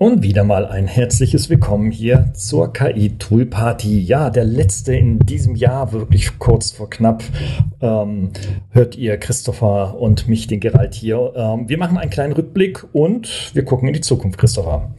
Und wieder mal ein herzliches Willkommen hier zur KI Tool Party. Ja, der letzte in diesem Jahr, wirklich kurz vor knapp, ähm, hört ihr Christopher und mich, den Gerald hier. Ähm, wir machen einen kleinen Rückblick und wir gucken in die Zukunft, Christopher.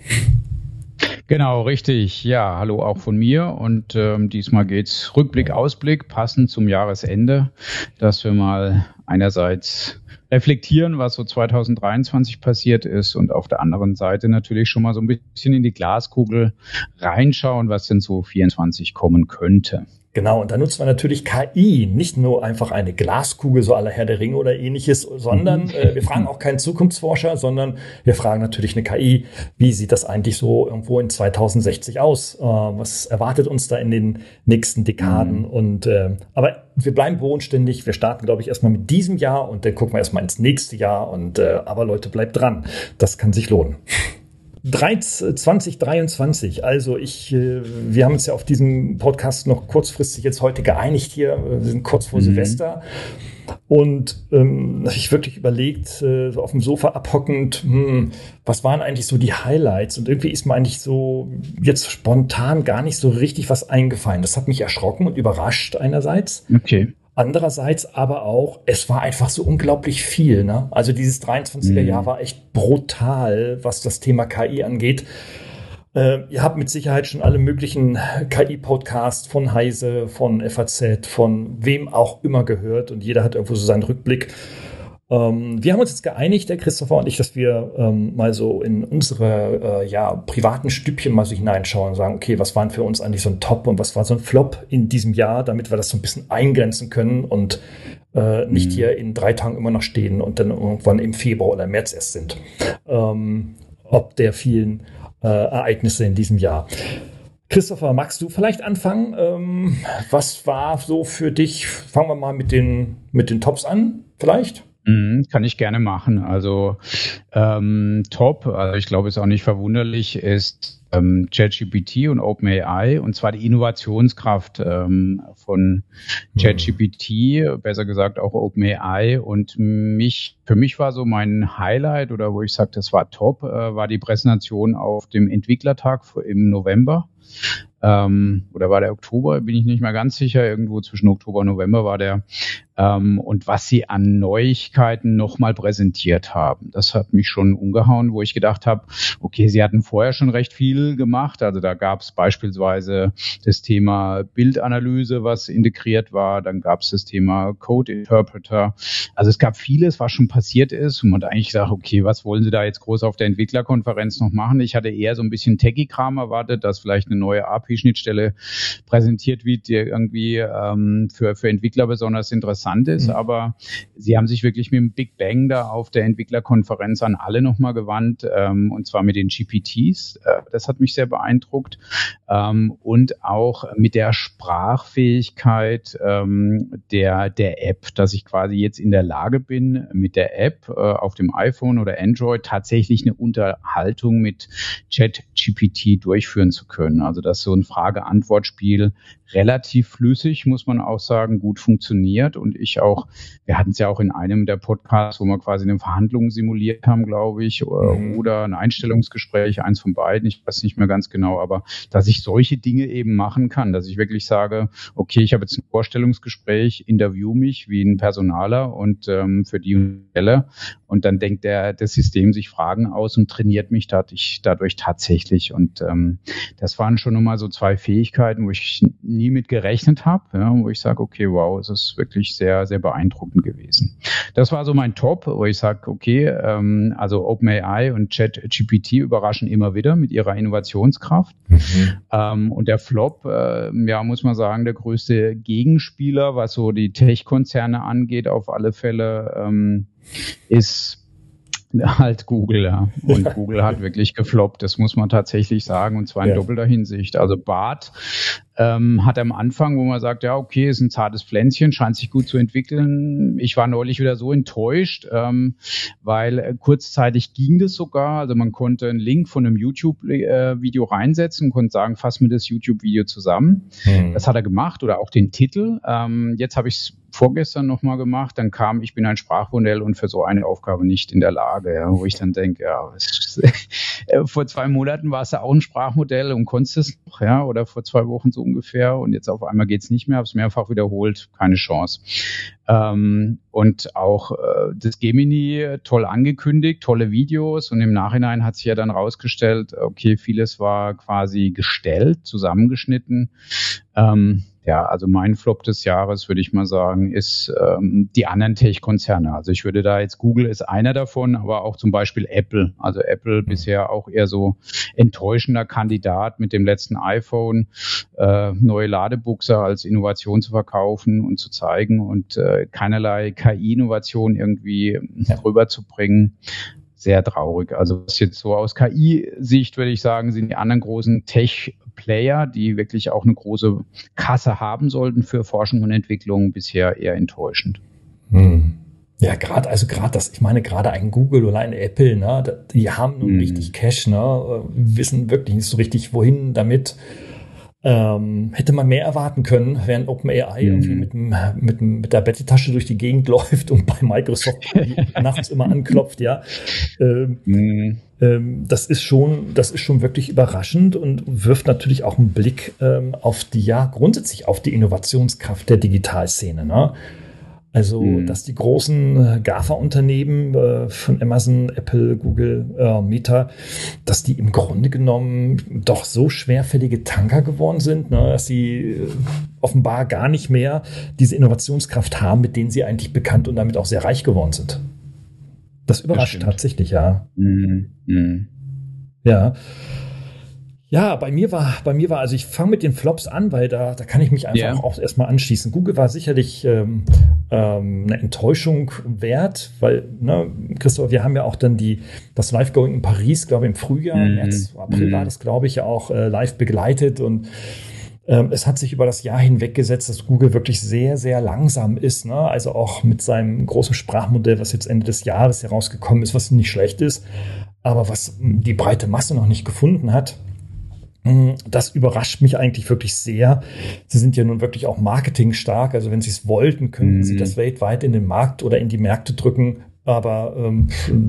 Genau, richtig. Ja, hallo auch von mir. Und ähm, diesmal geht's Rückblick, Ausblick, passend zum Jahresende, dass wir mal einerseits reflektieren, was so 2023 passiert ist und auf der anderen Seite natürlich schon mal so ein bisschen in die Glaskugel reinschauen, was denn so 24 kommen könnte. Genau, und da nutzt man natürlich KI, nicht nur einfach eine Glaskugel, so aller Herr der Ringe oder ähnliches, sondern mhm. äh, wir fragen auch keinen Zukunftsforscher, sondern wir fragen natürlich eine KI, wie sieht das eigentlich so irgendwo in 2060 aus? Äh, was erwartet uns da in den nächsten Dekaden? Mhm. Und äh, aber wir bleiben bodenständig. Wir starten, glaube ich, erstmal mit diesem Jahr und dann gucken wir erstmal ins nächste Jahr. Und äh, aber Leute, bleibt dran. Das kann sich lohnen. 2023, also ich, äh, wir haben uns ja auf diesem Podcast noch kurzfristig jetzt heute geeinigt hier, wir sind kurz vor mhm. Silvester und ähm, ich wirklich überlegt, äh, so auf dem Sofa abhockend, hm, was waren eigentlich so die Highlights und irgendwie ist mir eigentlich so jetzt spontan gar nicht so richtig was eingefallen. Das hat mich erschrocken und überrascht einerseits. Okay. Andererseits aber auch, es war einfach so unglaublich viel. Ne? Also dieses 23er Jahr mhm. war echt brutal, was das Thema KI angeht. Äh, ihr habt mit Sicherheit schon alle möglichen KI-Podcasts von Heise, von FAZ, von wem auch immer gehört und jeder hat irgendwo so seinen Rückblick. Ähm, wir haben uns jetzt geeinigt, der Christopher und ich, dass wir ähm, mal so in unsere äh, ja, privaten Stübchen mal so hineinschauen und sagen, okay, was waren für uns eigentlich so ein Top und was war so ein Flop in diesem Jahr, damit wir das so ein bisschen eingrenzen können und äh, nicht mhm. hier in drei Tagen immer noch stehen und dann irgendwann im Februar oder März erst sind. Ähm, ob der vielen äh, Ereignisse in diesem Jahr. Christopher, magst du vielleicht anfangen? Ähm, was war so für dich? Fangen wir mal mit den, mit den Tops an, vielleicht? Mhm, kann ich gerne machen. Also ähm, top, also ich glaube, es ist auch nicht verwunderlich, ist ähm, ChatGPT und OpenAI und zwar die Innovationskraft ähm, von ChatGPT, besser gesagt auch OpenAI. Und mich, für mich war so mein Highlight oder wo ich sage, das war top, äh, war die Präsentation auf dem Entwicklertag im November. Ähm, oder war der Oktober, bin ich nicht mehr ganz sicher, irgendwo zwischen Oktober und November war der, ähm, und was sie an Neuigkeiten nochmal präsentiert haben. Das hat mich schon umgehauen, wo ich gedacht habe, okay, sie hatten vorher schon recht viel gemacht, also da gab es beispielsweise das Thema Bildanalyse, was integriert war, dann gab es das Thema Code Interpreter, also es gab vieles, was schon passiert ist und man hat eigentlich gesagt, okay, was wollen sie da jetzt groß auf der Entwicklerkonferenz noch machen? Ich hatte eher so ein bisschen Techie-Kram erwartet, dass vielleicht eine neue API API-Schnittstelle präsentiert wird, die irgendwie ähm, für, für Entwickler besonders interessant ist. Mhm. Aber sie haben sich wirklich mit dem Big Bang da auf der Entwicklerkonferenz an alle nochmal gewandt, ähm, und zwar mit den GPTs. Äh, das hat mich sehr beeindruckt. Ähm, und auch mit der Sprachfähigkeit ähm, der, der App, dass ich quasi jetzt in der Lage bin, mit der App äh, auf dem iPhone oder Android tatsächlich eine Unterhaltung mit ChatGPT durchführen zu können. Also dass so ein Frage-Antwort-Spiel relativ flüssig, muss man auch sagen, gut funktioniert. Und ich auch, wir hatten es ja auch in einem der Podcasts, wo wir quasi eine Verhandlung simuliert haben, glaube ich, mhm. oder ein Einstellungsgespräch, eins von beiden, ich weiß nicht mehr ganz genau, aber dass ich solche Dinge eben machen kann, dass ich wirklich sage, okay, ich habe jetzt ein Vorstellungsgespräch, interview mich wie ein Personaler und ähm, für die Stelle und dann denkt der, das System sich Fragen aus und trainiert mich dadurch, dadurch tatsächlich. Und ähm, das waren schon nochmal so zwei Fähigkeiten, wo ich nie mit gerechnet habe, ja, wo ich sage, okay, wow, es ist wirklich sehr, sehr beeindruckend gewesen. Das war so mein Top, wo ich sage, okay, ähm, also OpenAI und ChatGPT überraschen immer wieder mit ihrer Innovationskraft. Mhm. Ähm, und der Flop, äh, ja, muss man sagen, der größte Gegenspieler, was so die Tech-Konzerne angeht, auf alle Fälle, ähm, ist Halt Google, ja. Und ja. Google hat wirklich gefloppt, das muss man tatsächlich sagen, und zwar in ja. doppelter Hinsicht. Also Bart ähm, hat am Anfang, wo man sagt, ja, okay, ist ein zartes Pflänzchen, scheint sich gut zu entwickeln. Ich war neulich wieder so enttäuscht, ähm, weil äh, kurzzeitig ging das sogar. Also man konnte einen Link von einem YouTube-Video reinsetzen, konnte sagen, fass mir das YouTube-Video zusammen. Hm. Das hat er gemacht oder auch den Titel. Ähm, jetzt habe ich es vorgestern nochmal gemacht, dann kam, ich bin ein Sprachmodell und für so eine Aufgabe nicht in der Lage, ja, wo ich dann denke, ja, äh, vor zwei Monaten war es ja auch ein Sprachmodell und konntest es noch, ja, oder vor zwei Wochen so ungefähr und jetzt auf einmal geht's nicht mehr, habe es mehrfach wiederholt, keine Chance. Ähm, und auch äh, das Gemini toll angekündigt, tolle Videos und im Nachhinein hat sich ja dann rausgestellt, okay, vieles war quasi gestellt, zusammengeschnitten. Ähm, ja, also mein Flop des Jahres, würde ich mal sagen, ist ähm, die anderen Tech-Konzerne. Also ich würde da jetzt, Google ist einer davon, aber auch zum Beispiel Apple. Also Apple mhm. bisher auch eher so enttäuschender Kandidat mit dem letzten iPhone, äh, neue Ladebuchse als Innovation zu verkaufen und zu zeigen und äh, keinerlei KI-Innovation irgendwie rüberzubringen sehr traurig. Also was jetzt so aus KI-Sicht würde ich sagen, sind die anderen großen Tech-Player, die wirklich auch eine große Kasse haben sollten für Forschung und Entwicklung, bisher eher enttäuschend. Hm. Ja, gerade, also gerade das, ich meine, gerade ein Google oder ein Apple, ne, die haben nun hm. richtig Cash, ne, wissen wirklich nicht so richtig, wohin damit. Ähm, hätte man mehr erwarten können, während OpenAI mhm. irgendwie mit, dem, mit, dem, mit der Betty-Tasche durch die Gegend läuft und bei Microsoft nachts immer anklopft, ja. Ähm, mhm. ähm, das ist schon, das ist schon wirklich überraschend und wirft natürlich auch einen Blick ähm, auf die, ja, grundsätzlich auf die Innovationskraft der Digitalszene. Ne? Also, mhm. dass die großen äh, GAFA-Unternehmen äh, von Amazon, Apple, Google, äh, Meta, dass die im Grunde genommen doch so schwerfällige Tanker geworden sind, ne, dass sie äh, offenbar gar nicht mehr diese Innovationskraft haben, mit denen sie eigentlich bekannt und damit auch sehr reich geworden sind. Das überrascht das tatsächlich, ja. Mhm. Mhm. Ja. Ja, bei mir war, bei mir war, also ich fange mit den Flops an, weil da, da kann ich mich einfach yeah. auch erstmal anschließen. Google war sicherlich ähm, ähm, eine Enttäuschung wert, weil, ne, Christoph, wir haben ja auch dann die, das Live-Going in Paris, glaube ich, im Frühjahr, mm, März, April mm. war das, glaube ich, ja auch äh, live begleitet und ähm, es hat sich über das Jahr hinweg gesetzt, dass Google wirklich sehr, sehr langsam ist. Ne? Also auch mit seinem großen Sprachmodell, was jetzt Ende des Jahres herausgekommen ist, was nicht schlecht ist, aber was die breite Masse noch nicht gefunden hat. Mm, das überrascht mich eigentlich wirklich sehr. Sie sind ja nun wirklich auch marketingstark. Also wenn Sie es wollten, könnten mhm. Sie das weltweit in den Markt oder in die Märkte drücken. Aber ähm,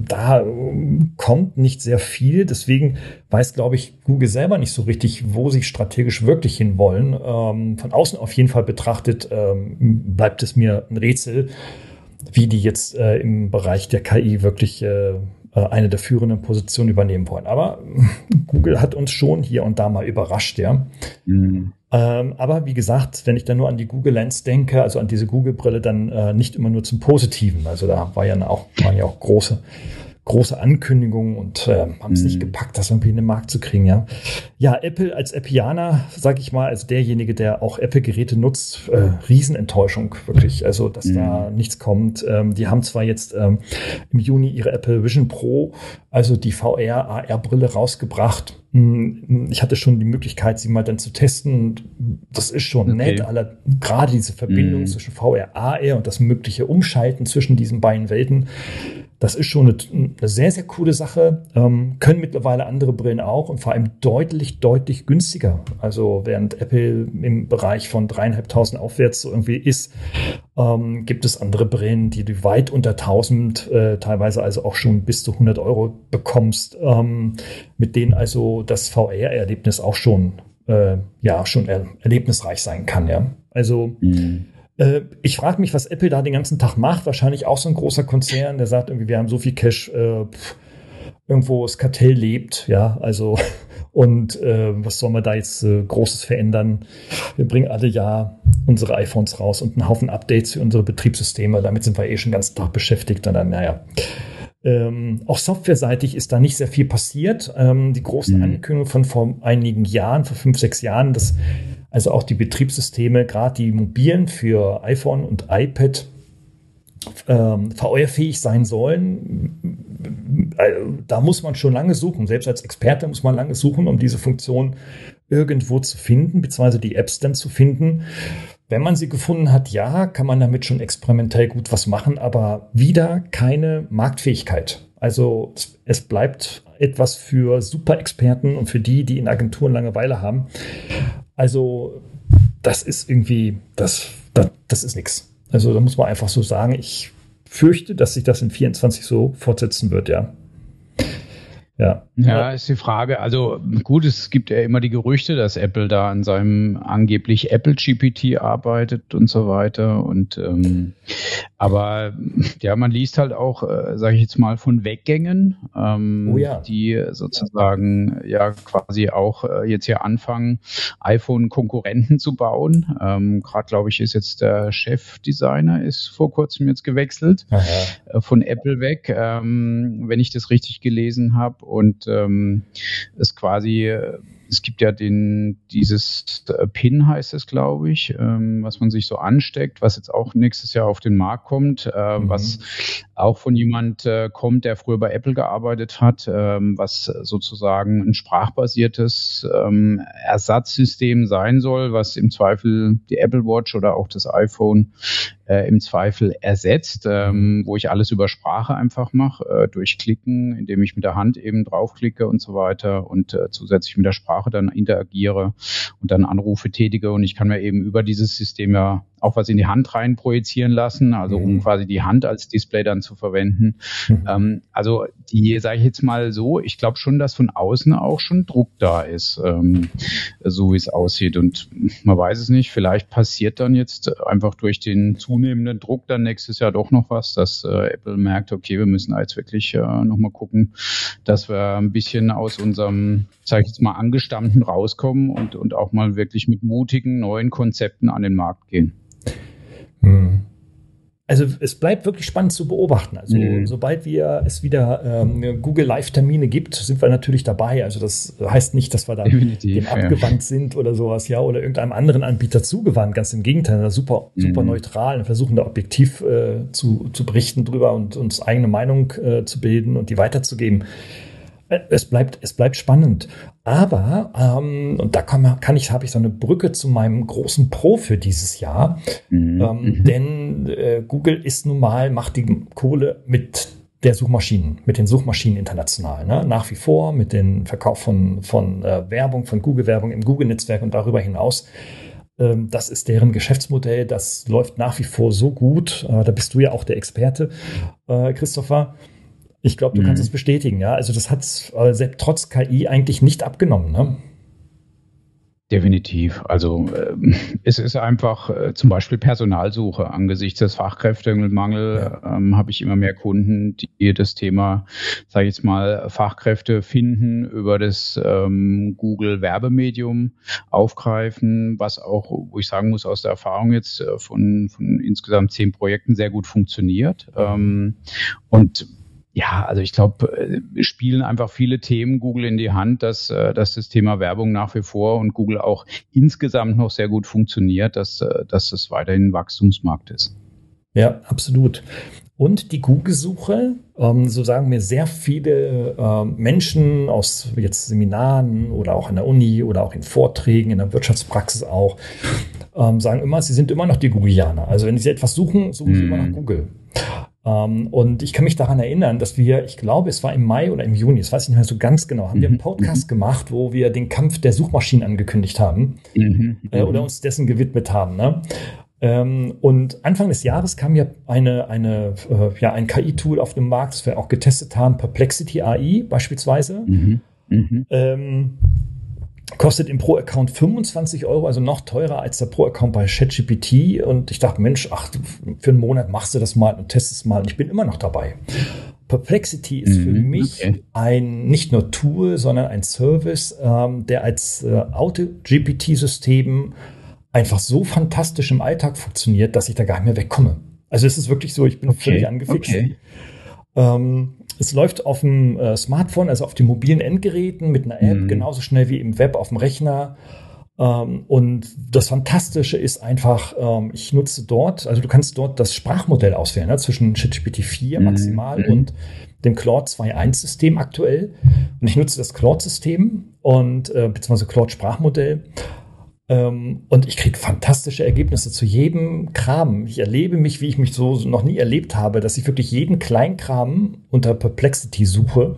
da ähm, kommt nicht sehr viel. Deswegen weiß, glaube ich, Google selber nicht so richtig, wo sie strategisch wirklich hinwollen. Ähm, von außen auf jeden Fall betrachtet ähm, bleibt es mir ein Rätsel, wie die jetzt äh, im Bereich der KI wirklich äh, eine der führenden Positionen übernehmen wollen. Aber Google hat uns schon hier und da mal überrascht, ja. Mhm. Ähm, aber wie gesagt, wenn ich dann nur an die Google Lens denke, also an diese Google-Brille, dann äh, nicht immer nur zum Positiven. Also da war ja auch, waren ja auch große große Ankündigungen und äh, haben es mhm. nicht gepackt, das irgendwie in den Markt zu kriegen, ja. Ja, Apple als Appianer, sag ich mal, also derjenige, der auch Apple-Geräte nutzt, äh, Riesenenttäuschung, wirklich. Also, dass mhm. da nichts kommt. Ähm, die haben zwar jetzt ähm, im Juni ihre Apple Vision Pro, also die VR, AR-Brille rausgebracht. Hm, ich hatte schon die Möglichkeit, sie mal dann zu testen. Das ist schon okay. nett, aller, gerade diese Verbindung mhm. zwischen VR, AR und das mögliche Umschalten zwischen diesen beiden Welten das ist schon eine, eine sehr, sehr coole Sache. Ähm, können mittlerweile andere Brillen auch und vor allem deutlich, deutlich günstiger. Also während Apple im Bereich von dreieinhalbtausend aufwärts so irgendwie ist, ähm, gibt es andere Brillen, die du weit unter 1000, äh, teilweise also auch schon bis zu 100 Euro bekommst, ähm, mit denen also das VR-Erlebnis auch schon, äh, ja, schon er erlebnisreich sein kann, ja. Also, mhm. Äh, ich frage mich, was Apple da den ganzen Tag macht. Wahrscheinlich auch so ein großer Konzern, der sagt irgendwie, wir haben so viel Cash, äh, pff, irgendwo das Kartell lebt, ja, also und äh, was soll man da jetzt äh, Großes verändern? Wir bringen alle Jahr unsere iPhones raus und einen Haufen Updates für unsere Betriebssysteme. Damit sind wir eh schon den ganzen Tag beschäftigt. Und dann, naja. Ähm, auch softwareseitig ist da nicht sehr viel passiert. Ähm, die großen mhm. Ankündigungen von vor einigen Jahren, vor fünf, sechs Jahren, dass also auch die Betriebssysteme, gerade die mobilen für iPhone und iPad, ähm, VR-fähig sein sollen, da muss man schon lange suchen. Selbst als Experte muss man lange suchen, um diese Funktion irgendwo zu finden, beziehungsweise die Apps dann zu finden. Wenn man sie gefunden hat, ja, kann man damit schon experimentell gut was machen, aber wieder keine Marktfähigkeit. Also es bleibt etwas für Super-Experten und für die, die in Agenturen Langeweile haben. Also das ist irgendwie, das, das, das ist nichts. Also da muss man einfach so sagen, ich fürchte, dass sich das in 24 so fortsetzen wird, ja. Ja. ja, ist die Frage. Also gut, es gibt ja immer die Gerüchte, dass Apple da an seinem angeblich Apple GPT arbeitet und so weiter. Und ähm, aber ja, man liest halt auch, äh, sage ich jetzt mal, von Weggängen, ähm, oh ja. die sozusagen ja quasi auch äh, jetzt hier anfangen, iPhone-Konkurrenten zu bauen. Ähm, Gerade glaube ich, ist jetzt der Chefdesigner ist vor kurzem jetzt gewechselt äh, von Apple weg, ähm, wenn ich das richtig gelesen habe und ähm, es quasi äh, es gibt ja den, dieses äh, PIN heißt es, glaube ich, ähm, was man sich so ansteckt, was jetzt auch nächstes Jahr auf den Markt kommt, äh, mhm. was auch von jemand äh, kommt, der früher bei Apple gearbeitet hat, ähm, was sozusagen ein sprachbasiertes ähm, Ersatzsystem sein soll, was im Zweifel die Apple Watch oder auch das iPhone äh, im Zweifel ersetzt, ähm, wo ich alles über Sprache einfach mache, äh, durch Klicken, indem ich mit der Hand eben draufklicke und so weiter und äh, zusätzlich mit der Sprache dann interagiere und dann Anrufe tätige. Und ich kann mir eben über dieses System ja auch was in die Hand rein projizieren lassen, also um mhm. quasi die Hand als Display dann zu verwenden. Mhm. Ähm, also die, sage ich jetzt mal so, ich glaube schon, dass von außen auch schon Druck da ist, ähm, so wie es aussieht. Und man weiß es nicht, vielleicht passiert dann jetzt einfach durch den zunehmenden Druck dann nächstes Jahr doch noch was, dass äh, Apple merkt, okay, wir müssen jetzt wirklich äh, nochmal gucken, dass wir ein bisschen aus unserem, sage ich jetzt mal, angestammten rauskommen und, und auch mal wirklich mit mutigen neuen Konzepten an den Markt gehen. Hm. Also es bleibt wirklich spannend zu beobachten. Also mhm. sobald wir es wieder ähm, Google Live-Termine gibt, sind wir natürlich dabei. Also das heißt nicht, dass wir da dem abgewandt sind oder sowas, ja, oder irgendeinem anderen Anbieter zugewandt. Ganz im Gegenteil, super, super mhm. neutral und versuchen da objektiv äh, zu, zu berichten drüber und uns eigene Meinung äh, zu bilden und die weiterzugeben. Es bleibt, es bleibt spannend. Aber, ähm, und da kann, man, kann ich, habe ich so eine Brücke zu meinem großen Pro für dieses Jahr. Mhm. Ähm, mhm. denn äh, Google ist nun mal, macht die Kohle mit der Suchmaschinen, mit den Suchmaschinen international. Ne? Nach wie vor mit dem Verkauf von, von äh, Werbung, von Google-Werbung im Google-Netzwerk und darüber hinaus. Ähm, das ist deren Geschäftsmodell. Das läuft nach wie vor so gut. Äh, da bist du ja auch der Experte, äh, Christopher. Ich glaube, du mhm. kannst es bestätigen, ja. Also das hat äh, selbst trotz KI eigentlich nicht abgenommen, ne? Definitiv. Also äh, es ist einfach äh, zum Beispiel Personalsuche. Angesichts des Fachkräftemangels ja. ähm, habe ich immer mehr Kunden, die das Thema, sage ich jetzt mal, Fachkräfte finden über das ähm, Google Werbemedium aufgreifen, was auch, wo ich sagen muss, aus der Erfahrung jetzt äh, von, von insgesamt zehn Projekten sehr gut funktioniert. Ähm, und ja, also ich glaube, äh, spielen einfach viele Themen Google in die Hand, dass, äh, dass das Thema Werbung nach wie vor und Google auch insgesamt noch sehr gut funktioniert, dass, äh, dass es weiterhin ein Wachstumsmarkt ist. Ja, absolut. Und die Google-Suche, ähm, so sagen mir sehr viele äh, Menschen aus jetzt Seminaren oder auch an der Uni oder auch in Vorträgen, in der Wirtschaftspraxis auch, ähm, sagen immer, sie sind immer noch die Googleianer. Also wenn sie etwas suchen, suchen sie mm. immer nach Google. Ähm, und ich kann mich daran erinnern, dass wir, ich glaube, es war im Mai oder im Juni, das weiß ich nicht mehr so ganz genau, haben mhm. wir einen mhm. Podcast mhm. gemacht, wo wir den Kampf der Suchmaschinen angekündigt haben mhm. äh, oder uns dessen gewidmet haben. Ne? Ähm, und Anfang des Jahres kam ja eine, eine, äh, ja, ein KI-Tool auf den Markt, das wir auch getestet haben, Perplexity AI beispielsweise. Mhm. Mhm. Ähm, kostet im Pro-Account 25 Euro, also noch teurer als der Pro-Account bei ChatGPT. Und ich dachte, Mensch, ach, für einen Monat machst du das mal und testest mal. Und ich bin immer noch dabei. Perplexity ist mhm, für mich okay. ein nicht nur Tool, sondern ein Service, ähm, der als äh, Auto-GPT-System einfach so fantastisch im Alltag funktioniert, dass ich da gar nicht mehr wegkomme. Also es ist wirklich so, ich bin okay, völlig angefixt. Okay. Ähm, es läuft auf dem äh, Smartphone, also auf den mobilen Endgeräten mit einer App, mhm. genauso schnell wie im Web auf dem Rechner. Ähm, und das Fantastische ist einfach, ähm, ich nutze dort, also du kannst dort das Sprachmodell auswählen, ne, zwischen ChatGPT 4 mhm. maximal mhm. und dem Claude 2.1-System aktuell. Und ich nutze das Claude-System und äh, beziehungsweise Claude-Sprachmodell. Ähm, und ich kriege fantastische Ergebnisse zu jedem Kram. Ich erlebe mich, wie ich mich so noch nie erlebt habe, dass ich wirklich jeden Kleinkram unter Perplexity suche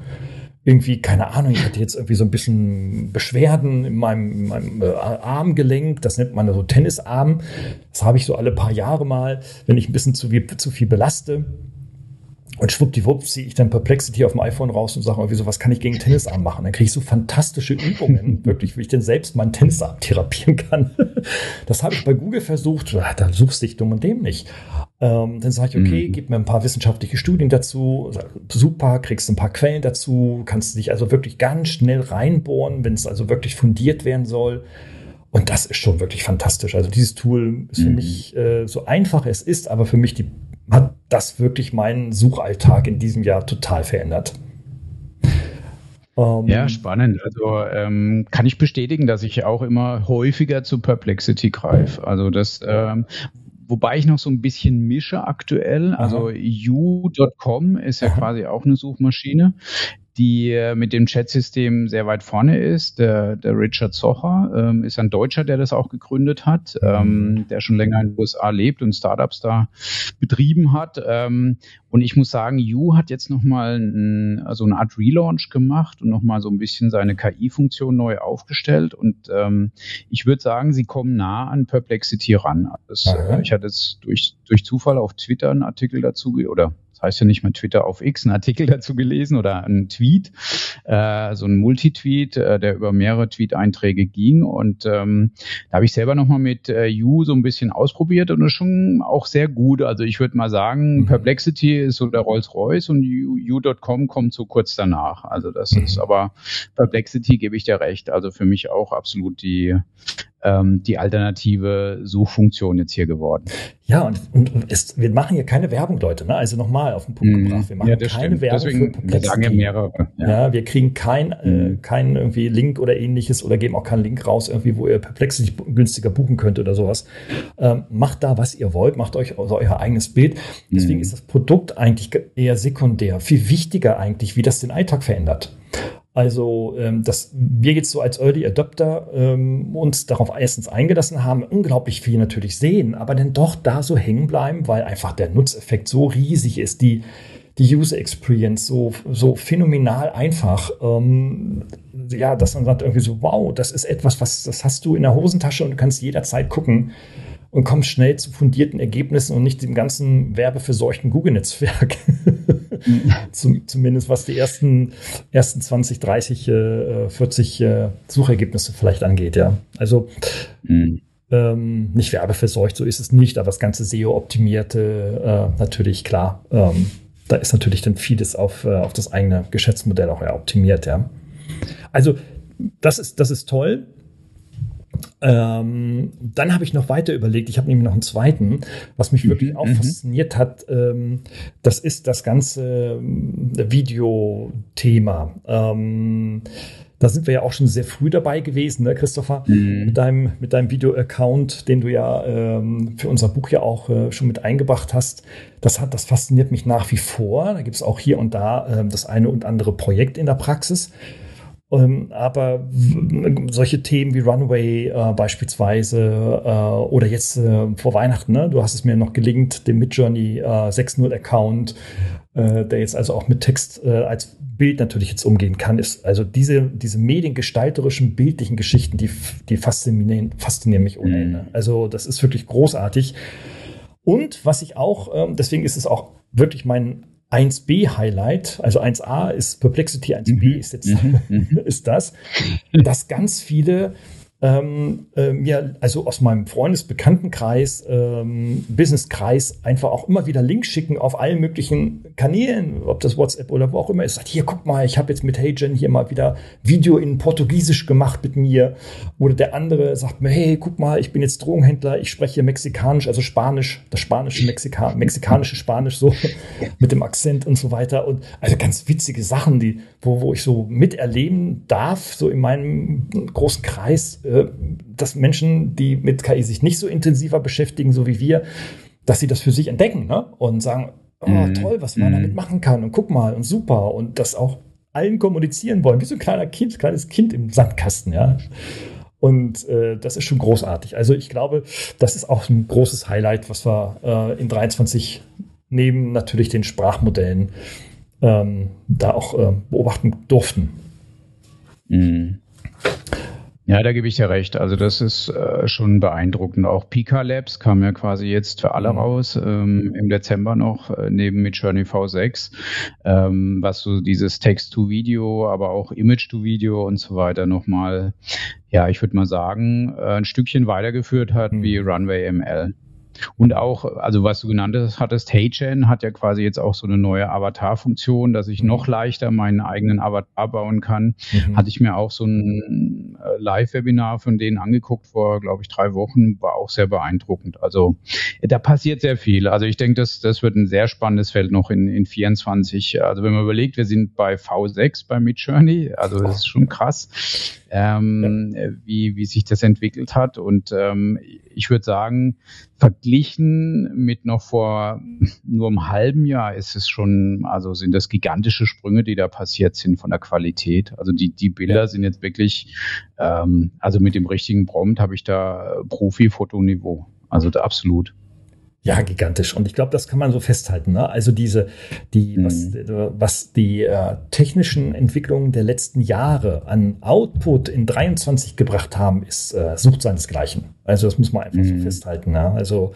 irgendwie, keine Ahnung, ich hatte jetzt irgendwie so ein bisschen Beschwerden in meinem, in meinem äh, Armgelenk, das nennt man so Tennisarm. Das habe ich so alle paar Jahre mal, wenn ich ein bisschen zu viel, zu viel belaste. Und schwuppdiwupp ziehe ich dann Perplexity auf dem iPhone raus und sage irgendwie so, was kann ich gegen Tennisarm machen? Dann kriege ich so fantastische Übungen, wirklich, wie ich denn selbst meinen Tennisarm therapieren kann. Das habe ich bei Google versucht, da suchst du dich dumm und dämlich. Ähm, dann sage ich, okay, mhm. gib mir ein paar wissenschaftliche Studien dazu. Super, kriegst ein paar Quellen dazu, kannst dich also wirklich ganz schnell reinbohren, wenn es also wirklich fundiert werden soll. Und das ist schon wirklich fantastisch. Also dieses Tool ist für mhm. mich äh, so einfach es ist, aber für mich die hat das wirklich meinen Suchalltag in diesem Jahr total verändert. Um, ja, spannend. Also ähm, kann ich bestätigen, dass ich auch immer häufiger zu Perplexity greife. Also das, ähm, wobei ich noch so ein bisschen mische aktuell. Also u.com ist ja quasi auch eine Suchmaschine die äh, mit dem Chat-System sehr weit vorne ist. Der, der Richard Socher ähm, ist ein Deutscher, der das auch gegründet hat, ähm, der schon länger in den USA lebt und Startups da betrieben hat. Ähm, und ich muss sagen, You hat jetzt nochmal ein, also eine Art Relaunch gemacht und nochmal so ein bisschen seine KI-Funktion neu aufgestellt. Und ähm, ich würde sagen, sie kommen nah an Perplexity ran. Das, äh, ich hatte jetzt durch, durch Zufall auf Twitter einen Artikel dazu oder heißt ja nicht mehr Twitter auf X, einen Artikel dazu gelesen oder einen Tweet, äh, so ein Multitweet, äh, der über mehrere Tweet-Einträge ging. Und ähm, da habe ich selber nochmal mit äh, You so ein bisschen ausprobiert und ist schon auch sehr gut. Also ich würde mal sagen, mhm. Perplexity ist so der Rolls-Royce und You.com kommt so kurz danach. Also das mhm. ist aber Perplexity gebe ich dir recht. Also für mich auch absolut die ähm, die alternative Suchfunktion jetzt hier geworden. Ja, und, und, und ist, wir machen hier keine Werbung, Leute. Ne? Also nochmal auf den Punkt mhm. gebracht. Wir machen ja, keine stimmt. Werbung Deswegen, für Wir sagen ja mehrere. Ja. ja wir kriegen kein, äh, mhm. keinen irgendwie Link oder ähnliches oder geben auch keinen Link raus, irgendwie, wo ihr Perplexity günstiger buchen könnt oder sowas. Ähm, macht da, was ihr wollt, macht euch also euer eigenes Bild. Deswegen mhm. ist das Produkt eigentlich eher sekundär. Viel wichtiger eigentlich, wie das den Alltag verändert. Also, ähm, dass wir jetzt so als Early Adopter ähm, uns darauf erstens eingelassen haben, unglaublich viel natürlich sehen, aber dann doch da so hängen bleiben, weil einfach der Nutzeffekt so riesig ist, die, die User Experience so, so phänomenal einfach. Ähm, ja, dass man sagt irgendwie so, wow, das ist etwas, was, das hast du in der Hosentasche und du kannst jederzeit gucken und kommst schnell zu fundierten Ergebnissen und nicht dem ganzen werbeverseuchten Google-Netzwerk. Zum, zumindest was die ersten, ersten 20, 30, äh, 40 äh, Suchergebnisse vielleicht angeht, ja. Also mhm. ähm, nicht werbeverseucht, so ist es nicht, aber das ganze SEO-optimierte, äh, natürlich klar. Ähm, da ist natürlich dann vieles auf, äh, auf das eigene Geschäftsmodell auch ja, optimiert, ja. Also das ist, das ist toll. Ähm, dann habe ich noch weiter überlegt, ich habe nämlich noch einen zweiten, was mich wirklich mhm. auch mhm. fasziniert hat. Ähm, das ist das ganze ähm, Videothema. Ähm, da sind wir ja auch schon sehr früh dabei gewesen, ne, Christopher, mhm. mit deinem, mit deinem Video-Account, den du ja ähm, für unser Buch ja auch äh, schon mit eingebracht hast. Das hat, das fasziniert mich nach wie vor. Da gibt es auch hier und da äh, das eine und andere Projekt in der Praxis. Ähm, aber solche Themen wie Runway äh, beispielsweise äh, oder jetzt äh, vor Weihnachten, ne? du hast es mir noch gelingt, den Midjourney äh, 6.0 Account, äh, der jetzt also auch mit Text äh, als Bild natürlich jetzt umgehen kann, ist also diese, diese mediengestalterischen, bildlichen Geschichten, die, die faszinieren, faszinieren mich ohne Ende. Mhm. Also das ist wirklich großartig. Und was ich auch, ähm, deswegen ist es auch wirklich mein 1b-Highlight, also 1a ist Perplexity, 1b mhm. ist jetzt mhm. mhm. ist das, dass ganz viele ähm, äh, mir also aus meinem Freundesbekanntenkreis, ähm, Businesskreis einfach auch immer wieder Links schicken auf allen möglichen Kanälen, ob das WhatsApp oder wo auch immer ist. Sagt, hier, guck mal, ich habe jetzt mit HeyGen hier mal wieder Video in Portugiesisch gemacht mit mir. Oder der andere sagt mir, hey, guck mal, ich bin jetzt Drogenhändler, ich spreche Mexikanisch, also Spanisch, das spanische Mexika mexikanische Spanisch so mit dem Akzent und so weiter. Und also ganz witzige Sachen, die, wo, wo ich so miterleben darf, so in meinem großen Kreis äh, dass Menschen, die mit KI sich nicht so intensiver beschäftigen, so wie wir, dass sie das für sich entdecken ne? und sagen, oh, mhm. toll, was man mhm. damit machen kann und guck mal und super und das auch allen kommunizieren wollen, wie so ein kleiner Kind, kleines Kind im Sandkasten, ja. Und äh, das ist schon großartig. Also ich glaube, das ist auch ein großes Highlight, was wir äh, in 23 neben natürlich den Sprachmodellen ähm, da auch äh, beobachten durften. Mhm. Ja, da gebe ich dir recht. Also das ist äh, schon beeindruckend. Auch Pika Labs kam ja quasi jetzt für alle mhm. raus, ähm, im Dezember noch, äh, neben Midjourney V6, ähm, was so dieses Text-to-Video, aber auch Image-to-Video und so weiter nochmal, ja, ich würde mal sagen, äh, ein Stückchen weitergeführt hat mhm. wie Runway ML. Und auch, also was du genannt hattest, HeyGen hat ja quasi jetzt auch so eine neue Avatar-Funktion, dass ich noch leichter meinen eigenen Avatar bauen kann. Mhm. Hatte ich mir auch so ein äh, Live-Webinar von denen angeguckt vor, glaube ich, drei Wochen, war auch sehr beeindruckend. Also da passiert sehr viel. Also ich denke, das, das wird ein sehr spannendes Feld noch in, in 24. Also wenn man überlegt, wir sind bei V6 bei Midjourney, also das ist schon krass ähm, ja. wie, wie sich das entwickelt hat. Und ähm, ich würde sagen, verglichen mit noch vor nur einem halben Jahr ist es schon, also sind das gigantische Sprünge, die da passiert sind von der Qualität. Also die, die Bilder ja. sind jetzt wirklich, ähm, also mit dem richtigen Prompt habe ich da Profi-Fotoniveau. Also absolut. Ja, gigantisch. Und ich glaube, das kann man so festhalten. Ne? Also diese, die, mhm. was, was die äh, technischen Entwicklungen der letzten Jahre an Output in 23 gebracht haben, ist äh, sucht seinesgleichen. Also das muss man einfach mhm. so festhalten. Ne? Also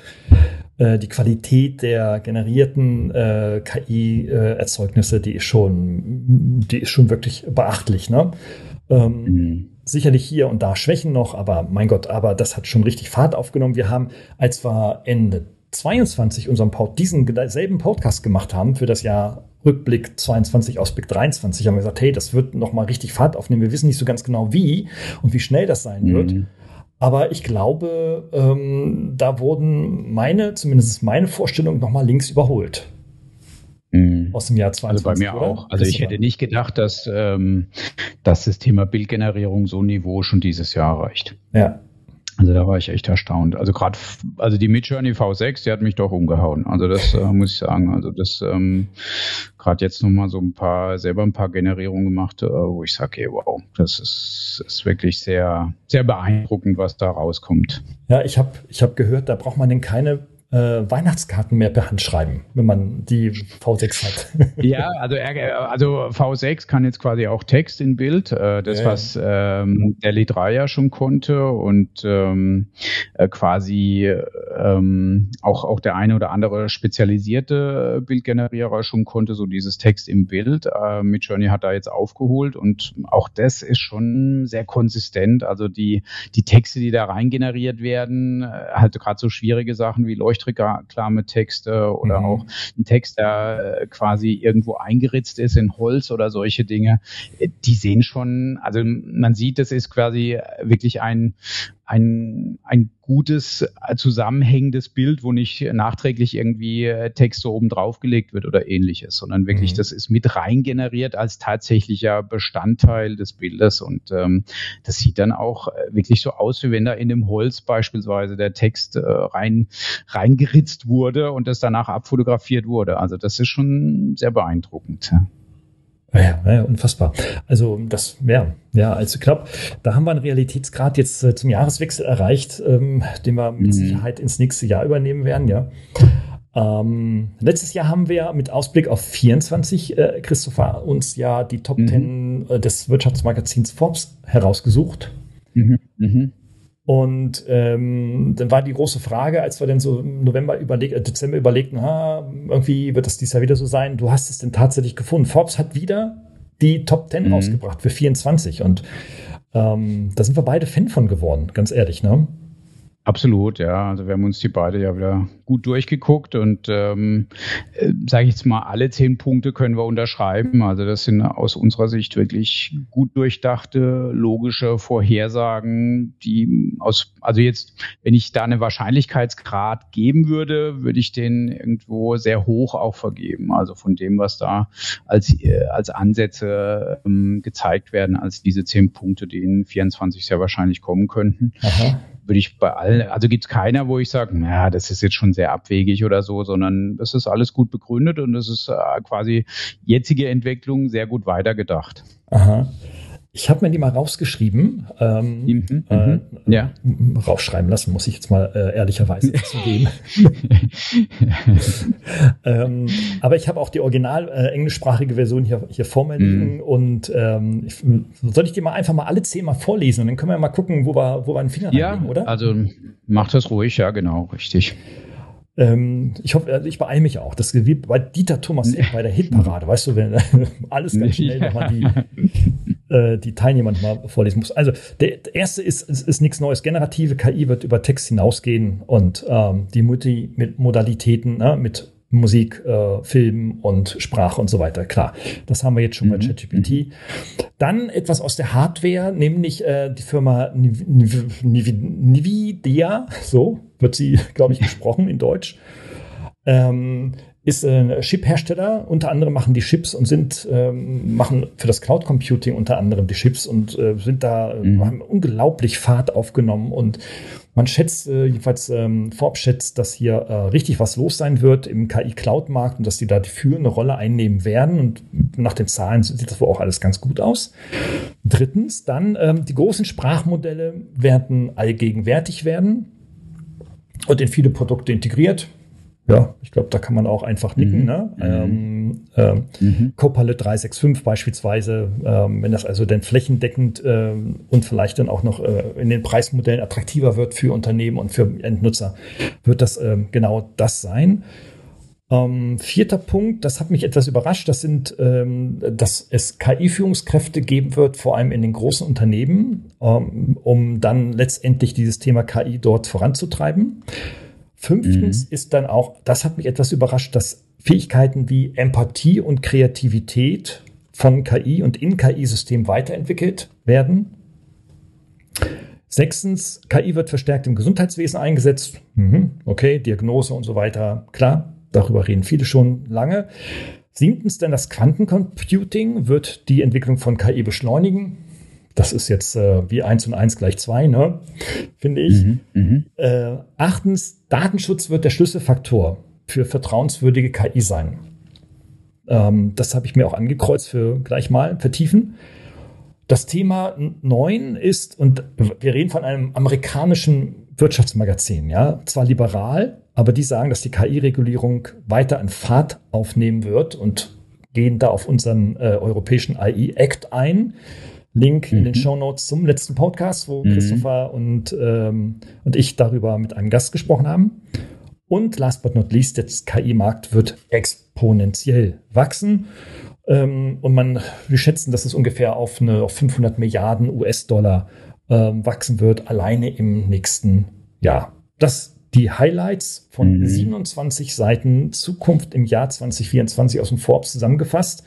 äh, die Qualität der generierten äh, KI-Erzeugnisse, die ist schon, die ist schon wirklich beachtlich. Ne? Ähm, mhm sicherlich hier und da Schwächen noch, aber mein Gott, aber das hat schon richtig Fahrt aufgenommen. Wir haben, als wir Ende 22 unserem Pod, diesen selben Podcast gemacht haben für das Jahr Rückblick 22, Ausblick 23, haben wir gesagt, hey, das wird noch mal richtig Fahrt aufnehmen. Wir wissen nicht so ganz genau wie und wie schnell das sein mhm. wird. Aber ich glaube, ähm, da wurden meine, zumindest meine Vorstellung noch mal links überholt. Mhm. Aus dem Jahr 22. Also bei mir oder? auch. Also ich hätte nicht gedacht, dass, ähm, dass das Thema Bildgenerierung so ein Niveau schon dieses Jahr erreicht. Ja, also da war ich echt erstaunt. Also gerade, also die Midjourney V6, die hat mich doch umgehauen. Also das äh, muss ich sagen. Also das ähm, gerade jetzt nochmal so ein paar, selber ein paar Generierungen gemacht, äh, wo ich sage, hey, wow, das ist, ist wirklich sehr, sehr beeindruckend, was da rauskommt. Ja, ich habe ich hab gehört, da braucht man denn keine äh, Weihnachtskarten mehr per Hand schreiben, wenn man die V6 hat. ja, also, also V6 kann jetzt quasi auch Text in Bild, äh, das, ja, was ähm, der Li 3 ja schon konnte und ähm, äh, quasi ähm, auch, auch der eine oder andere spezialisierte Bildgenerierer schon konnte, so dieses Text im Bild. Äh, mit Journey hat da jetzt aufgeholt und auch das ist schon sehr konsistent. Also die, die Texte, die da rein generiert werden, äh, halt gerade so schwierige Sachen wie Leuchten leuchtreklame Texte oder mhm. auch ein Text, der äh, quasi irgendwo eingeritzt ist in Holz oder solche Dinge, äh, die sehen schon, also man sieht, das ist quasi wirklich ein, ein, ein gutes, äh, zusammenhängendes Bild, wo nicht nachträglich irgendwie äh, Text so oben drauf gelegt wird oder ähnliches, sondern wirklich, mhm. das ist mit rein generiert als tatsächlicher Bestandteil des Bildes und ähm, das sieht dann auch äh, wirklich so aus, wie wenn da in dem Holz beispielsweise der Text äh, rein reingeritzt wurde und das danach abfotografiert wurde. Also das ist schon sehr beeindruckend. Ja. Ja, ja, unfassbar. Also das, ja, ja, also knapp. Da haben wir einen Realitätsgrad jetzt äh, zum Jahreswechsel erreicht, ähm, den wir mit mhm. Sicherheit ins nächste Jahr übernehmen werden, ja. Ähm, letztes Jahr haben wir mit Ausblick auf 24, äh, Christopher, uns ja die Top mhm. 10 äh, des Wirtschaftsmagazins Forbes herausgesucht. Mhm. Und ähm, dann war die große Frage, als wir dann so im November überlegt, äh, Dezember überlegten, ha, irgendwie wird das dieses Jahr wieder so sein. Du hast es denn tatsächlich gefunden. Forbes hat wieder die Top 10 mhm. rausgebracht für 24 und ähm, da sind wir beide Fan von geworden, ganz ehrlich, ne? Absolut, ja. Also wir haben uns die beide ja wieder gut durchgeguckt und ähm, äh, sage ich jetzt mal, alle zehn Punkte können wir unterschreiben. Also das sind aus unserer Sicht wirklich gut durchdachte, logische Vorhersagen, die aus, also jetzt, wenn ich da eine Wahrscheinlichkeitsgrad geben würde, würde ich den irgendwo sehr hoch auch vergeben. Also von dem, was da als, äh, als Ansätze ähm, gezeigt werden, als diese zehn Punkte, die in 24 sehr wahrscheinlich kommen könnten. Aha. Würde ich bei allen, also gibt es keiner, wo ich sage, naja, das ist jetzt schon sehr abwegig oder so, sondern das ist alles gut begründet und das ist äh, quasi jetzige Entwicklung sehr gut weitergedacht. Aha. Ich habe mir die mal rausgeschrieben. Ähm, mhm, äh, mhm. ja. Rausschreiben lassen, muss ich jetzt mal äh, ehrlicherweise zugeben. ähm, aber ich habe auch die original äh, englischsprachige Version hier, hier vor mir liegen. Mhm. Und ähm, ich, soll ich dir mal einfach mal alle zehn mal vorlesen und dann können wir mal gucken, wo wir, wo wir einen Finger ja, reinlegen, oder? Also mach das ruhig, ja, genau, richtig. Ähm, ich hoffe, also ich beeile mich auch. Das ist wie bei Dieter Thomas Heck bei der Hitparade, weißt du, wenn alles ganz schnell nochmal die, äh, die Teilnehmer nochmal vorlesen muss. Also der, erste ist, ist, ist nichts Neues. Generative KI wird über Text hinausgehen und ähm, die Multimodalitäten ne, mit Musik, äh, Film und Sprache und so weiter. Klar, das haben wir jetzt schon mhm. bei ChatGPT. Dann etwas aus der Hardware, nämlich äh, die Firma Nvidia, so wird sie, glaube ich, gesprochen in Deutsch. Ähm, ist ein Chip-Hersteller. Unter anderem machen die Chips und sind ähm, machen für das Cloud Computing unter anderem die Chips und äh, sind da mhm. haben unglaublich Fahrt aufgenommen und man schätzt, äh, jedenfalls ähm, Forbes schätzt, dass hier äh, richtig was los sein wird im KI-Cloud-Markt und dass die da die führende Rolle einnehmen werden. Und nach den Zahlen sieht das wohl auch alles ganz gut aus. Drittens, dann ähm, die großen Sprachmodelle werden allgegenwärtig werden und in viele Produkte integriert. Ja, ich glaube, da kann man auch einfach nicken. Mhm. Ne? Mhm. Ähm, ähm, mhm. Copilot 365 beispielsweise, ähm, wenn das also dann flächendeckend ähm, und vielleicht dann auch noch äh, in den Preismodellen attraktiver wird für Unternehmen und für Endnutzer, wird das ähm, genau das sein. Ähm, vierter Punkt, das hat mich etwas überrascht, das sind, ähm, dass es KI-Führungskräfte geben wird, vor allem in den großen Unternehmen, ähm, um dann letztendlich dieses Thema KI dort voranzutreiben. Fünftens mhm. ist dann auch, das hat mich etwas überrascht, dass Fähigkeiten wie Empathie und Kreativität von KI und in KI-Systemen weiterentwickelt werden. Sechstens, KI wird verstärkt im Gesundheitswesen eingesetzt. Mhm, okay, Diagnose und so weiter, klar, darüber reden viele schon lange. Siebtens, denn das Quantencomputing wird die Entwicklung von KI beschleunigen. Das ist jetzt äh, wie 1 und 1 gleich 2, ne? finde ich. Mhm, mh. äh, achtens, Datenschutz wird der Schlüsselfaktor für vertrauenswürdige KI sein. Ähm, das habe ich mir auch angekreuzt für gleich mal vertiefen. Das Thema 9 ist, und wir reden von einem amerikanischen Wirtschaftsmagazin, ja, zwar liberal, aber die sagen, dass die KI-Regulierung weiter an Fahrt aufnehmen wird und gehen da auf unseren äh, europäischen AI-Act ein Link mhm. in den mhm. Show Notes zum letzten Podcast, wo mhm. Christopher und, ähm, und ich darüber mit einem Gast gesprochen haben. Und last but not least, der KI-Markt wird exponentiell wachsen. Ähm, und man, wir schätzen, dass es ungefähr auf, eine, auf 500 Milliarden US-Dollar ähm, wachsen wird, alleine im nächsten Jahr. Das die Highlights von mhm. 27 Seiten Zukunft im Jahr 2024 aus dem Forbes zusammengefasst.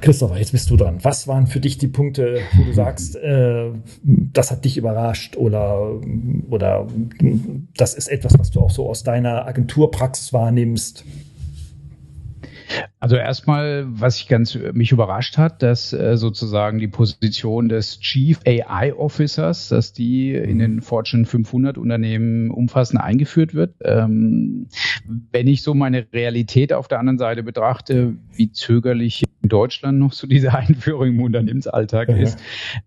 Christopher, jetzt bist du dran. Was waren für dich die Punkte, wo du sagst, äh, das hat dich überrascht oder, oder das ist etwas, was du auch so aus deiner Agenturpraxis wahrnimmst? Also erstmal, was ich ganz mich überrascht hat, dass äh, sozusagen die Position des Chief AI Officers, dass die in den Fortune 500 Unternehmen umfassend eingeführt wird. Ähm, wenn ich so meine Realität auf der anderen Seite betrachte, wie zögerlich in Deutschland noch so diese Einführung im Unternehmensalltag mhm. ist,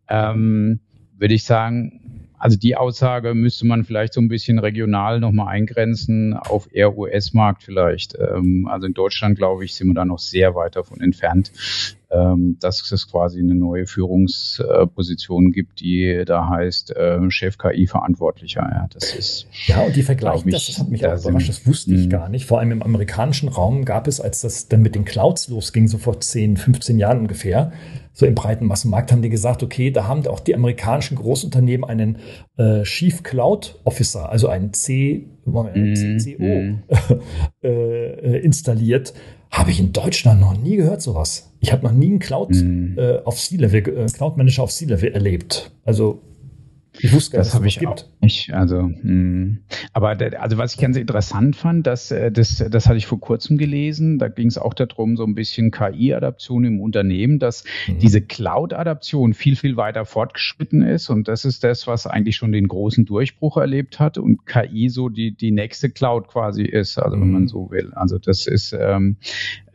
ähm, würde ich sagen, also die Aussage müsste man vielleicht so ein bisschen regional nochmal eingrenzen, auf eher US-Markt vielleicht. Ähm, also in Deutschland, glaube ich, sind wir da noch sehr weit davon entfernt, ähm, dass es quasi eine neue Führungsposition gibt, die da heißt äh, Chef KI-Verantwortlicher. Ja, das ist. Ja, und die vergleichen das, das hat mich auch überrascht, das wusste ich mhm. gar nicht. Vor allem im amerikanischen Raum gab es, als das dann mit den Clouds losging, so vor 10, 15 Jahren ungefähr, so im breiten Massenmarkt haben die gesagt, okay, da haben auch die amerikanischen Großunternehmen einen äh, Chief Cloud Officer, also einen C, mm, CCO mm. äh, installiert. Habe ich in Deutschland noch nie gehört, sowas. Ich habe noch nie einen Cloud mm. äh, auf C-Level, äh, Cloud Manager auf C-Level erlebt. Also ich wusste gar das nicht, dass es das gibt. Auch. Nicht. Also, mh. Hm. aber der, also was ich ganz interessant fand, dass äh, das, das hatte ich vor kurzem gelesen. Da ging es auch darum, so ein bisschen KI-Adaption im Unternehmen, dass mhm. diese Cloud-Adaption viel viel weiter fortgeschritten ist und das ist das, was eigentlich schon den großen Durchbruch erlebt hat und KI so die die nächste Cloud quasi ist, also mhm. wenn man mhm. so will. Also das ist ähm,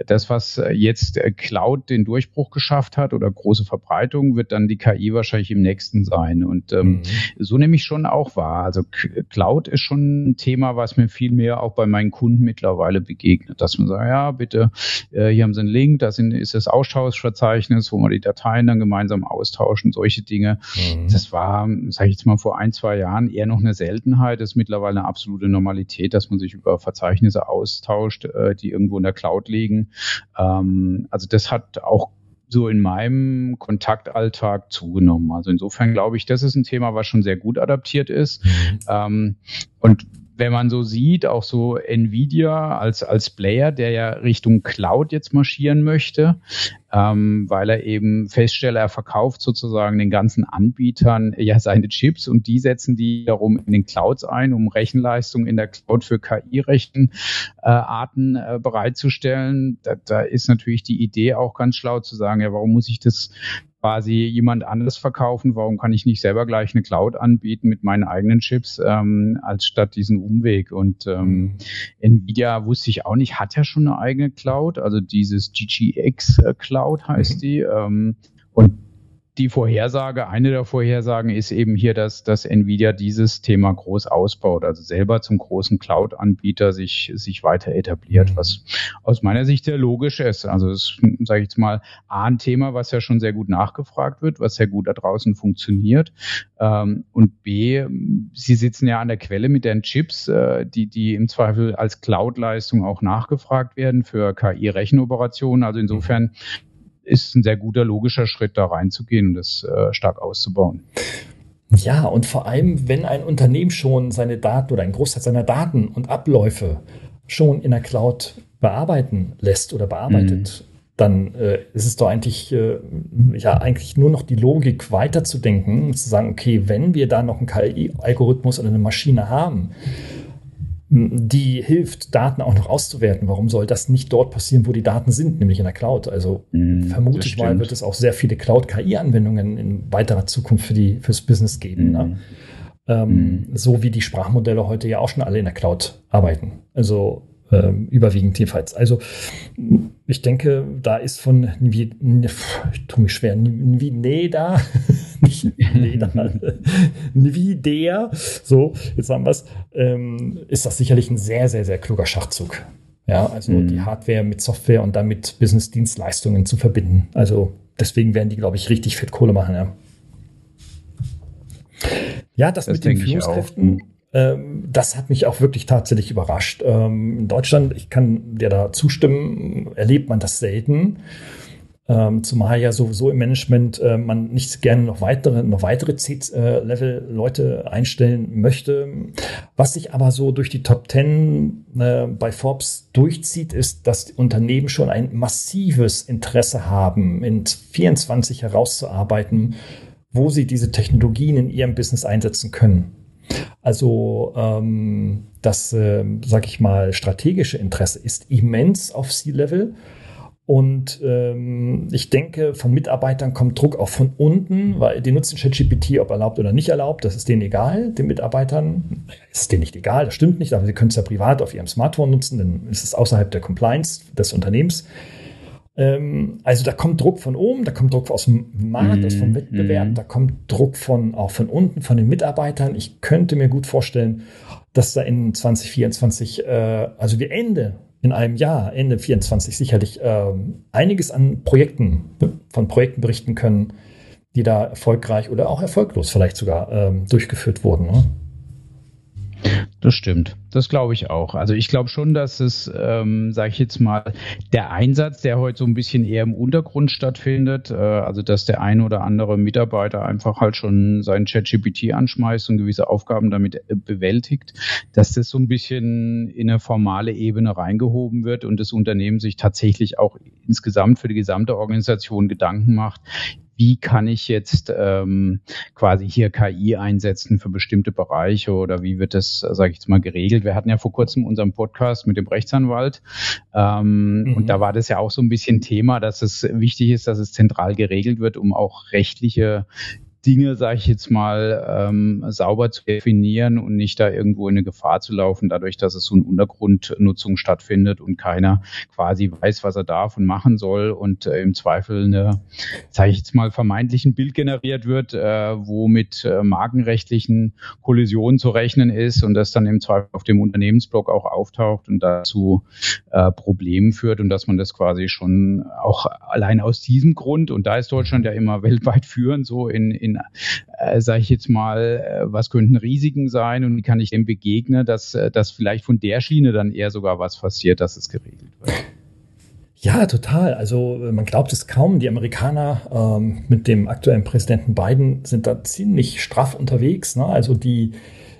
das, was jetzt Cloud den Durchbruch geschafft hat oder große Verbreitung, wird dann die KI wahrscheinlich im nächsten sein und ähm, mhm. so nehme ich schon auch wahr. Also Cloud ist schon ein Thema, was mir viel mehr auch bei meinen Kunden mittlerweile begegnet, dass man sagt, ja, bitte, äh, hier haben Sie einen Link, da ist das Austauschverzeichnis, wo wir die Dateien dann gemeinsam austauschen, solche Dinge. Mhm. Das war, sage ich jetzt mal, vor ein, zwei Jahren eher noch eine Seltenheit, das ist mittlerweile eine absolute Normalität, dass man sich über Verzeichnisse austauscht, äh, die irgendwo in der Cloud liegen. Ähm, also das hat auch so in meinem Kontaktalltag zugenommen. Also insofern glaube ich, das ist ein Thema, was schon sehr gut adaptiert ist. Mhm. Ähm, und wenn man so sieht, auch so Nvidia als, als Player, der ja Richtung Cloud jetzt marschieren möchte, ähm, weil er eben feststellt, er verkauft sozusagen den ganzen Anbietern ja seine Chips und die setzen die darum in den Clouds ein, um Rechenleistung in der Cloud für KI-Rechenarten äh, bereitzustellen. Da, da ist natürlich die Idee auch ganz schlau zu sagen, ja, warum muss ich das quasi jemand anderes verkaufen? Warum kann ich nicht selber gleich eine Cloud anbieten mit meinen eigenen Chips, ähm, als statt diesen Umweg? Und ähm, mhm. Nvidia wusste ich auch nicht, hat ja schon eine eigene Cloud, also dieses GGX äh, Cloud heißt mhm. die. Ähm, und die Vorhersage, eine der Vorhersagen ist eben hier, dass, dass Nvidia dieses Thema groß ausbaut, also selber zum großen Cloud-Anbieter sich, sich weiter etabliert, mhm. was aus meiner Sicht sehr logisch ist. Also das sage ich jetzt mal, A, ein Thema, was ja schon sehr gut nachgefragt wird, was sehr gut da draußen funktioniert. Ähm, und B, sie sitzen ja an der Quelle mit den Chips, äh, die, die im Zweifel als Cloud-Leistung auch nachgefragt werden für KI-Rechenoperationen. Also insofern ist ein sehr guter logischer Schritt, da reinzugehen und das äh, stark auszubauen. Ja, und vor allem, wenn ein Unternehmen schon seine Daten oder ein Großteil seiner Daten und Abläufe schon in der Cloud bearbeiten lässt oder bearbeitet, mhm. dann äh, ist es doch eigentlich, äh, ja, eigentlich nur noch die Logik weiterzudenken, zu sagen, okay, wenn wir da noch einen KI-Algorithmus oder eine Maschine haben, die hilft, Daten auch noch auszuwerten. Warum soll das nicht dort passieren, wo die Daten sind, nämlich in der Cloud? Also mm, vermute ich mal, wird es auch sehr viele Cloud-KI-Anwendungen in weiterer Zukunft für die fürs Business geben. Mm. Ne? Mhm. Ähm, mm. So wie die Sprachmodelle heute ja auch schon alle in der Cloud arbeiten. Also ähm, überwiegend jedenfalls. Also ich denke, da ist von wie ich tue mich schwer, wie nee da, nicht nee da, wie der, so jetzt haben wir es, ähm, ist das sicherlich ein sehr sehr sehr kluger Schachzug. Ja, also mhm. die Hardware mit Software und damit Business-Dienstleistungen zu verbinden. Also deswegen werden die, glaube ich, richtig fett Kohle machen. Ja, ja das, das mit den Führungskräften das hat mich auch wirklich tatsächlich überrascht. Ähm, in Deutschland, ich kann dir da zustimmen, erlebt man das selten. Ähm, zumal ja sowieso im Management äh, man nicht gerne noch weitere, noch weitere C-Level-Leute einstellen möchte. Was sich aber so durch die Top 10 äh, bei Forbes durchzieht, ist, dass die Unternehmen schon ein massives Interesse haben, in 24 herauszuarbeiten, wo sie diese Technologien in ihrem Business einsetzen können. Also ähm, das, äh, sag ich mal, strategische Interesse ist immens auf C-Level. Und ähm, ich denke, von Mitarbeitern kommt Druck auch von unten, weil die nutzen ChatGPT, ob erlaubt oder nicht erlaubt, das ist denen egal, den Mitarbeitern. Ist denen nicht egal, das stimmt nicht, aber sie können es ja privat auf ihrem Smartphone nutzen, dann ist es außerhalb der Compliance des Unternehmens. Ähm, also da kommt Druck von oben, da kommt Druck aus dem Markt, mm, aus vom Wettbewerb, mm. da kommt Druck von auch von unten, von den Mitarbeitern. Ich könnte mir gut vorstellen, dass da in 2024, äh, also wir Ende in einem Jahr, Ende 24 sicherlich äh, einiges an Projekten, von Projekten berichten können, die da erfolgreich oder auch erfolglos vielleicht sogar äh, durchgeführt wurden. Ne? Das stimmt. Das glaube ich auch. Also ich glaube schon, dass es, ähm, sage ich jetzt mal, der Einsatz, der heute so ein bisschen eher im Untergrund stattfindet, äh, also dass der ein oder andere Mitarbeiter einfach halt schon seinen ChatGPT anschmeißt und gewisse Aufgaben damit äh, bewältigt, dass das so ein bisschen in eine formale Ebene reingehoben wird und das Unternehmen sich tatsächlich auch insgesamt für die gesamte Organisation Gedanken macht, wie kann ich jetzt ähm, quasi hier KI einsetzen für bestimmte Bereiche oder wie wird das, sage ich jetzt mal, geregelt? Wir hatten ja vor kurzem unseren Podcast mit dem Rechtsanwalt ähm, mhm. und da war das ja auch so ein bisschen Thema, dass es wichtig ist, dass es zentral geregelt wird, um auch rechtliche Dinge, sage ich jetzt mal, ähm, sauber zu definieren und nicht da irgendwo in eine Gefahr zu laufen, dadurch, dass es so eine Untergrundnutzung stattfindet und keiner quasi weiß, was er darf und machen soll und äh, im Zweifel eine, sage ich jetzt mal, vermeintlichen Bild generiert wird, äh, wo mit äh, markenrechtlichen Kollisionen zu rechnen ist und das dann im Zweifel auf dem Unternehmensblock auch auftaucht und dazu äh, Problemen führt und dass man das quasi schon auch allein aus diesem Grund, und da ist Deutschland ja immer weltweit führend, so in, in äh, sage ich jetzt mal, äh, was könnten Risiken sein und wie kann ich dem begegnen, dass, äh, dass vielleicht von der Schiene dann eher sogar was passiert, dass es geregelt wird. Ja, total. Also man glaubt es kaum. Die Amerikaner ähm, mit dem aktuellen Präsidenten Biden sind da ziemlich straff unterwegs. Ne? Also die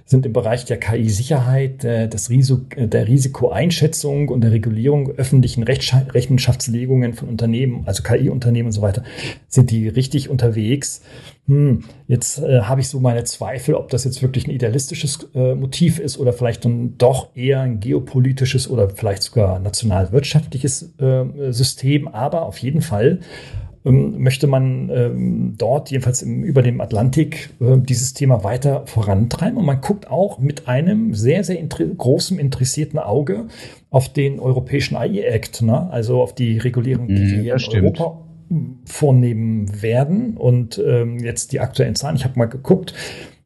sind im Bereich der KI-Sicherheit, äh, der Risikoeinschätzung und der Regulierung öffentlichen Rechenschaftslegungen von Unternehmen, also KI-Unternehmen und so weiter, sind die richtig unterwegs. Hm, jetzt äh, habe ich so meine Zweifel, ob das jetzt wirklich ein idealistisches äh, Motiv ist oder vielleicht dann doch eher ein geopolitisches oder vielleicht sogar nationalwirtschaftliches äh, System. Aber auf jeden Fall ähm, möchte man ähm, dort, jedenfalls im, über dem Atlantik, äh, dieses Thema weiter vorantreiben. Und man guckt auch mit einem sehr, sehr inter großen interessierten Auge auf den europäischen AI Act, ne? also auf die Regulierung, die mhm, wir in stimmt. Europa vornehmen werden. Und ähm, jetzt die aktuellen Zahlen, ich habe mal geguckt,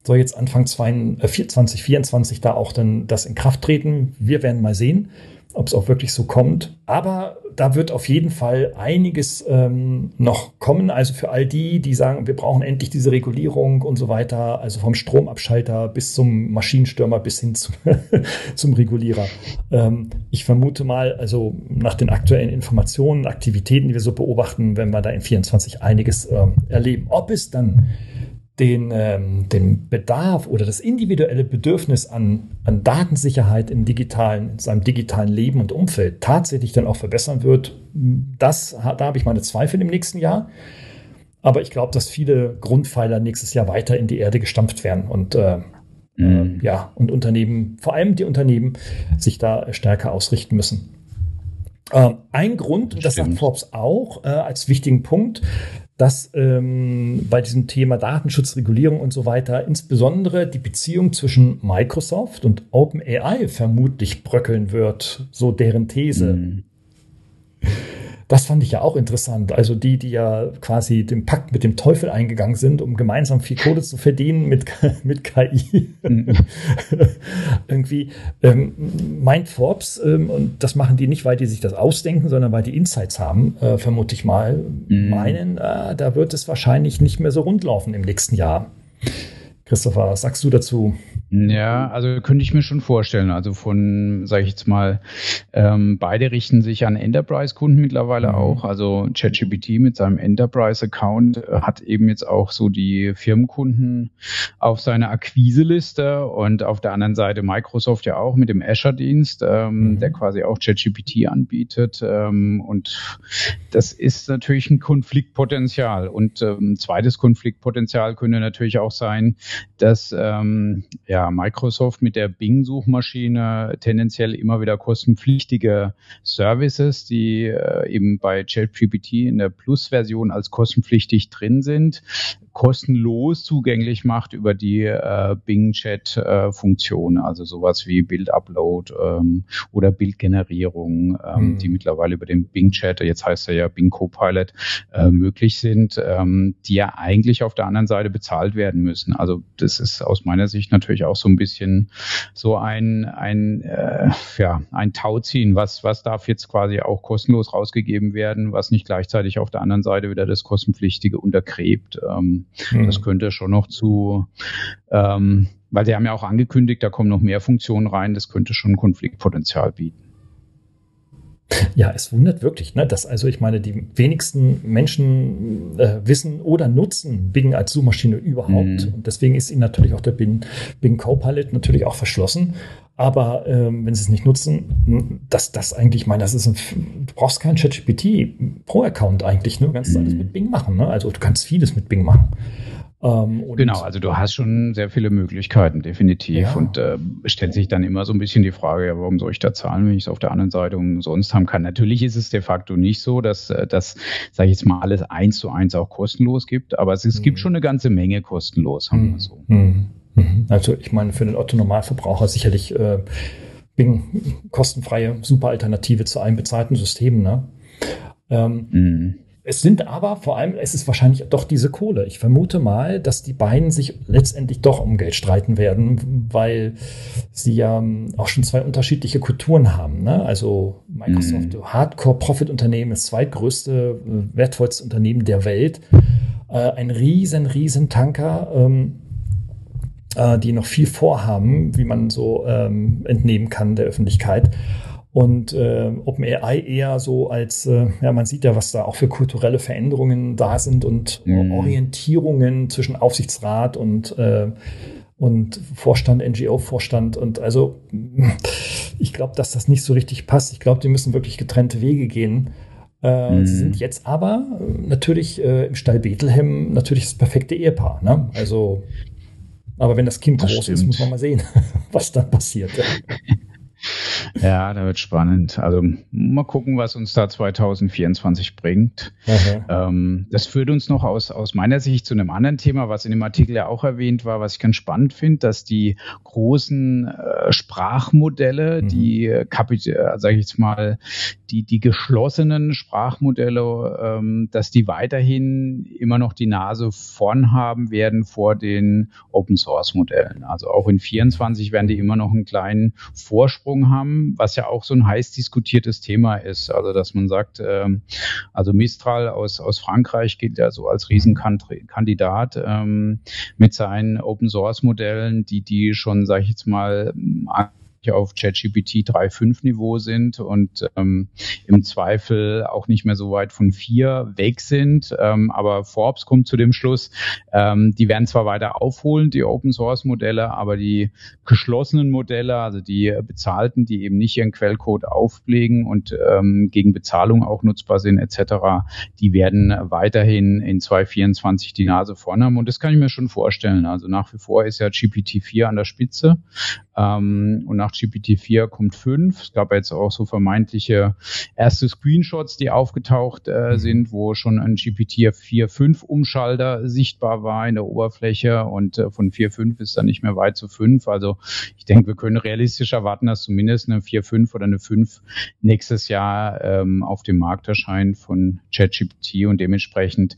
soll jetzt Anfang 2024 da auch dann das in Kraft treten. Wir werden mal sehen ob es auch wirklich so kommt. Aber da wird auf jeden Fall einiges ähm, noch kommen. Also für all die, die sagen, wir brauchen endlich diese Regulierung und so weiter, also vom Stromabschalter bis zum Maschinenstürmer bis hin zum, zum Regulierer. Ähm, ich vermute mal, also nach den aktuellen Informationen, Aktivitäten, die wir so beobachten, werden wir da in 24 einiges ähm, erleben. Ob es dann den, ähm, den Bedarf oder das individuelle Bedürfnis an, an Datensicherheit im digitalen, in seinem digitalen Leben und Umfeld tatsächlich dann auch verbessern wird, das, da habe ich meine Zweifel im nächsten Jahr. Aber ich glaube, dass viele Grundpfeiler nächstes Jahr weiter in die Erde gestampft werden und äh, mhm. äh, ja, und Unternehmen, vor allem die Unternehmen, sich da stärker ausrichten müssen. Äh, ein Grund, das, das sagt Forbes auch äh, als wichtigen Punkt, dass ähm, bei diesem Thema Datenschutzregulierung und so weiter insbesondere die Beziehung zwischen Microsoft und OpenAI vermutlich bröckeln wird, so deren These. Mhm. Das fand ich ja auch interessant. Also die, die ja quasi den Pakt mit dem Teufel eingegangen sind, um gemeinsam viel Kohle zu verdienen mit, mit KI. Mhm. Irgendwie ähm, meint Forbes, ähm, und das machen die nicht, weil die sich das ausdenken, sondern weil die Insights haben, äh, vermute ich mal, mhm. meinen, äh, da wird es wahrscheinlich nicht mehr so rund laufen im nächsten Jahr. Christopher, was sagst du dazu? Ja, also könnte ich mir schon vorstellen. Also von, sage ich jetzt mal, ähm, beide richten sich an Enterprise-Kunden mittlerweile mhm. auch. Also ChatGPT mit seinem Enterprise-Account hat eben jetzt auch so die Firmenkunden auf seiner Akquiseliste und auf der anderen Seite Microsoft ja auch mit dem Azure-Dienst, ähm, mhm. der quasi auch ChatGPT anbietet. Ähm, und das ist natürlich ein Konfliktpotenzial. Und ähm, zweites Konfliktpotenzial könnte natürlich auch sein, dass ähm, ja, Microsoft mit der Bing-Suchmaschine tendenziell immer wieder kostenpflichtige Services, die äh, eben bei ChatGPT in der Plus-Version als kostenpflichtig drin sind, kostenlos zugänglich macht über die äh, Bing Chat äh, also sowas wie Bildupload ähm, oder Bildgenerierung, ähm, mhm. die mittlerweile über den Bing Chat, jetzt heißt er ja Bing Copilot, äh, möglich sind, ähm, die ja eigentlich auf der anderen Seite bezahlt werden müssen. Also das ist aus meiner Sicht natürlich auch so ein bisschen so ein ein äh, ja ein Tauziehen, was was darf jetzt quasi auch kostenlos rausgegeben werden, was nicht gleichzeitig auf der anderen Seite wieder das kostenpflichtige untergräbt. Ähm, Mhm. Das könnte schon noch zu, ähm, weil sie haben ja auch angekündigt, da kommen noch mehr Funktionen rein, das könnte schon Konfliktpotenzial bieten. Ja, es wundert wirklich, ne, dass also ich meine, die wenigsten Menschen äh, wissen oder nutzen Bing als Suchmaschine überhaupt. Mhm. Und deswegen ist ihnen natürlich auch der Bing, Bing Copilot natürlich auch verschlossen. Aber ähm, wenn sie es nicht nutzen, dass das eigentlich, ich meine, das ist ein, du brauchst keinen ChatGPT Pro-Account eigentlich, ne? Du kannst mhm. alles mit Bing machen, ne? Also du kannst vieles mit Bing machen. Ähm, genau, also du hast schon sehr viele Möglichkeiten, definitiv. Ja. Und äh, stellt sich dann immer so ein bisschen die Frage, ja, warum soll ich da zahlen, wenn ich es auf der anderen Seite umsonst haben kann? Natürlich ist es de facto nicht so, dass äh, das, sage ich jetzt mal, alles eins zu eins auch kostenlos gibt, aber es, es mhm. gibt schon eine ganze Menge kostenlos, haben mhm. wir so. Mhm. mhm. Also ich meine, für den Otto-Normalverbraucher sicherlich äh, kostenfreie super Alternative zu einem bezahlten System, ne? Ähm, mhm. Es sind aber vor allem, es ist wahrscheinlich doch diese Kohle. Ich vermute mal, dass die beiden sich letztendlich doch um Geld streiten werden, weil sie ja ähm, auch schon zwei unterschiedliche Kulturen haben. Ne? Also Microsoft, mhm. Hardcore-Profit-Unternehmen, das zweitgrößte, äh, wertvollste Unternehmen der Welt. Äh, ein riesen, riesen Tanker. Ähm, äh, die noch viel vorhaben, wie man so ähm, entnehmen kann der Öffentlichkeit und äh, OpenAI eher so als, äh, ja, man sieht ja, was da auch für kulturelle Veränderungen da sind und mhm. Orientierungen zwischen Aufsichtsrat und äh, und Vorstand, NGO-Vorstand und also ich glaube, dass das nicht so richtig passt. Ich glaube, die müssen wirklich getrennte Wege gehen. Äh, mhm. Sie sind jetzt aber äh, natürlich äh, im Stall Bethlehem natürlich das perfekte Ehepaar. Ne? Also, aber wenn das Kind das groß stimmt. ist, muss man mal sehen, was dann passiert. Ja, da wird spannend. Also mal gucken, was uns da 2024 bringt. Ähm, das führt uns noch aus, aus meiner Sicht zu einem anderen Thema, was in dem Artikel ja auch erwähnt war, was ich ganz spannend finde, dass die großen äh, Sprachmodelle, mhm. die, äh, äh sage ich jetzt mal, die, die geschlossenen Sprachmodelle, ähm, dass die weiterhin immer noch die Nase vorn haben werden vor den Open Source Modellen. Also auch in 24 werden die immer noch einen kleinen Vorsprung haben, was ja auch so ein heiß diskutiertes Thema ist. Also dass man sagt, ähm, also Mistral aus, aus Frankreich gilt ja so als Riesenkandidat ähm, mit seinen Open Source Modellen, die die schon, sage ich jetzt mal, auf ChatGPT 3.5 Niveau sind und ähm, im Zweifel auch nicht mehr so weit von vier weg sind. Ähm, aber Forbes kommt zu dem Schluss, ähm, die werden zwar weiter aufholen, die Open Source Modelle, aber die geschlossenen Modelle, also die bezahlten, die eben nicht ihren Quellcode auflegen und ähm, gegen Bezahlung auch nutzbar sind etc., die werden weiterhin in 2024 die Nase vorn haben. Und das kann ich mir schon vorstellen. Also nach wie vor ist ja GPT-4 an der Spitze. Ähm, und nach GPT-4 kommt 5. Es gab jetzt auch so vermeintliche erste Screenshots, die aufgetaucht äh, mhm. sind, wo schon ein GPT-4.5 Umschalter sichtbar war in der Oberfläche und äh, von 4.5 ist dann nicht mehr weit zu 5. Also ich denke, wir können realistisch erwarten, dass zumindest eine 4.5 oder eine 5 nächstes Jahr ähm, auf dem Markt erscheint von ChatGPT und dementsprechend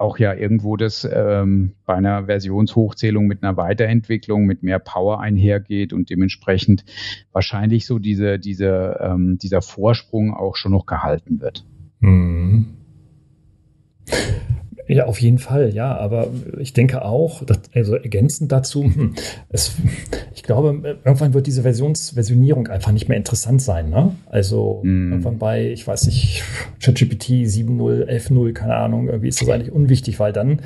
auch ja irgendwo das ähm, bei einer Versionshochzählung mit einer Weiterentwicklung, mit mehr Power einhergeht und dementsprechend wahrscheinlich so diese, diese, ähm, dieser Vorsprung auch schon noch gehalten wird. Mhm. Ja, auf jeden Fall, ja. Aber ich denke auch, dass, also ergänzend dazu, hm, es, ich glaube, irgendwann wird diese Versions, Versionierung einfach nicht mehr interessant sein. Ne? Also mm. irgendwann bei, ich weiß nicht, ChatGPT 7.0, 11.0, keine Ahnung, irgendwie ist das eigentlich unwichtig, weil dann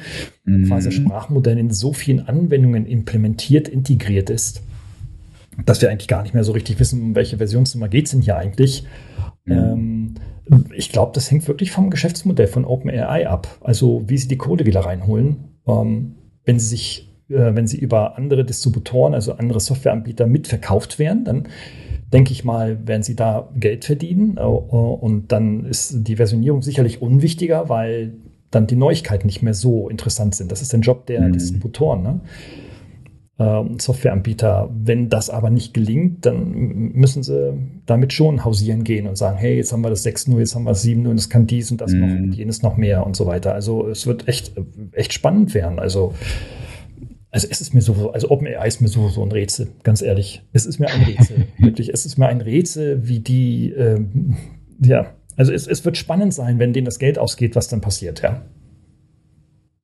mm. quasi das Sprachmodell in so vielen Anwendungen implementiert, integriert ist, dass wir eigentlich gar nicht mehr so richtig wissen, um welche Versionsnummer geht es denn hier eigentlich. Mm. Ähm, ich glaube, das hängt wirklich vom Geschäftsmodell von OpenAI ab. Also wie sie die Kohle wieder reinholen. Ähm, wenn sie sich, äh, wenn sie über andere Distributoren, also andere Softwareanbieter mitverkauft werden, dann denke ich mal, werden sie da Geld verdienen. Äh, und dann ist die Versionierung sicherlich unwichtiger, weil dann die Neuigkeiten nicht mehr so interessant sind. Das ist der Job der mhm. Distributoren. Ne? Ähm, Softwareanbieter. Wenn das aber nicht gelingt, dann müssen sie damit schon hausieren gehen und sagen, hey, jetzt haben wir das 6.0, jetzt haben wir das 7.0 und es kann dies und das mhm. noch und jenes noch mehr und so weiter. Also es wird echt, echt spannend werden. Also also es ist mir so, also OpenAI ist mir so, so ein Rätsel, ganz ehrlich. Es ist mir ein Rätsel, wirklich. Es ist mir ein Rätsel, wie die, ähm, ja, also es, es wird spannend sein, wenn denen das Geld ausgeht, was dann passiert, ja.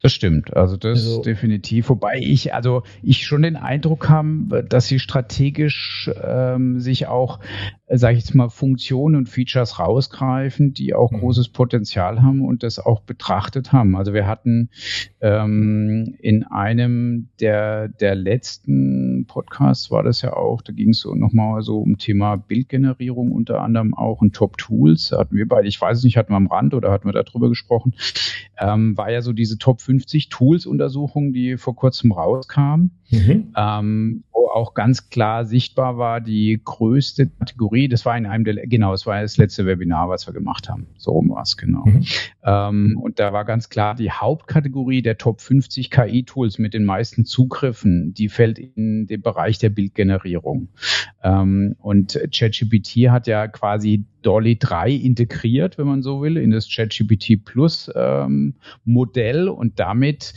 Das stimmt, also das also, definitiv. Wobei ich, also ich schon den Eindruck habe, dass sie strategisch ähm, sich auch sage ich jetzt mal, Funktionen und Features rausgreifen, die auch mhm. großes Potenzial haben und das auch betrachtet haben. Also wir hatten ähm, in einem der, der letzten Podcasts war das ja auch, da ging es so nochmal so um Thema Bildgenerierung unter anderem auch und Top Tools. Da hatten wir beide, ich weiß nicht, hatten wir am Rand oder hatten wir darüber gesprochen, ähm, war ja so diese Top 50 Tools Untersuchung, die vor kurzem rauskam. Mhm. Ähm, wo auch ganz klar sichtbar war, die größte Kategorie, das war in einem der, genau, es war das letzte Webinar, was wir gemacht haben. So rum war es, genau. Mhm. Ähm, und da war ganz klar, die Hauptkategorie der Top 50 KI-Tools mit den meisten Zugriffen, die fällt in den Bereich der Bildgenerierung. Ähm, und ChatGPT hat ja quasi Dolly 3 integriert, wenn man so will, in das ChatGPT Plus ähm, Modell und damit,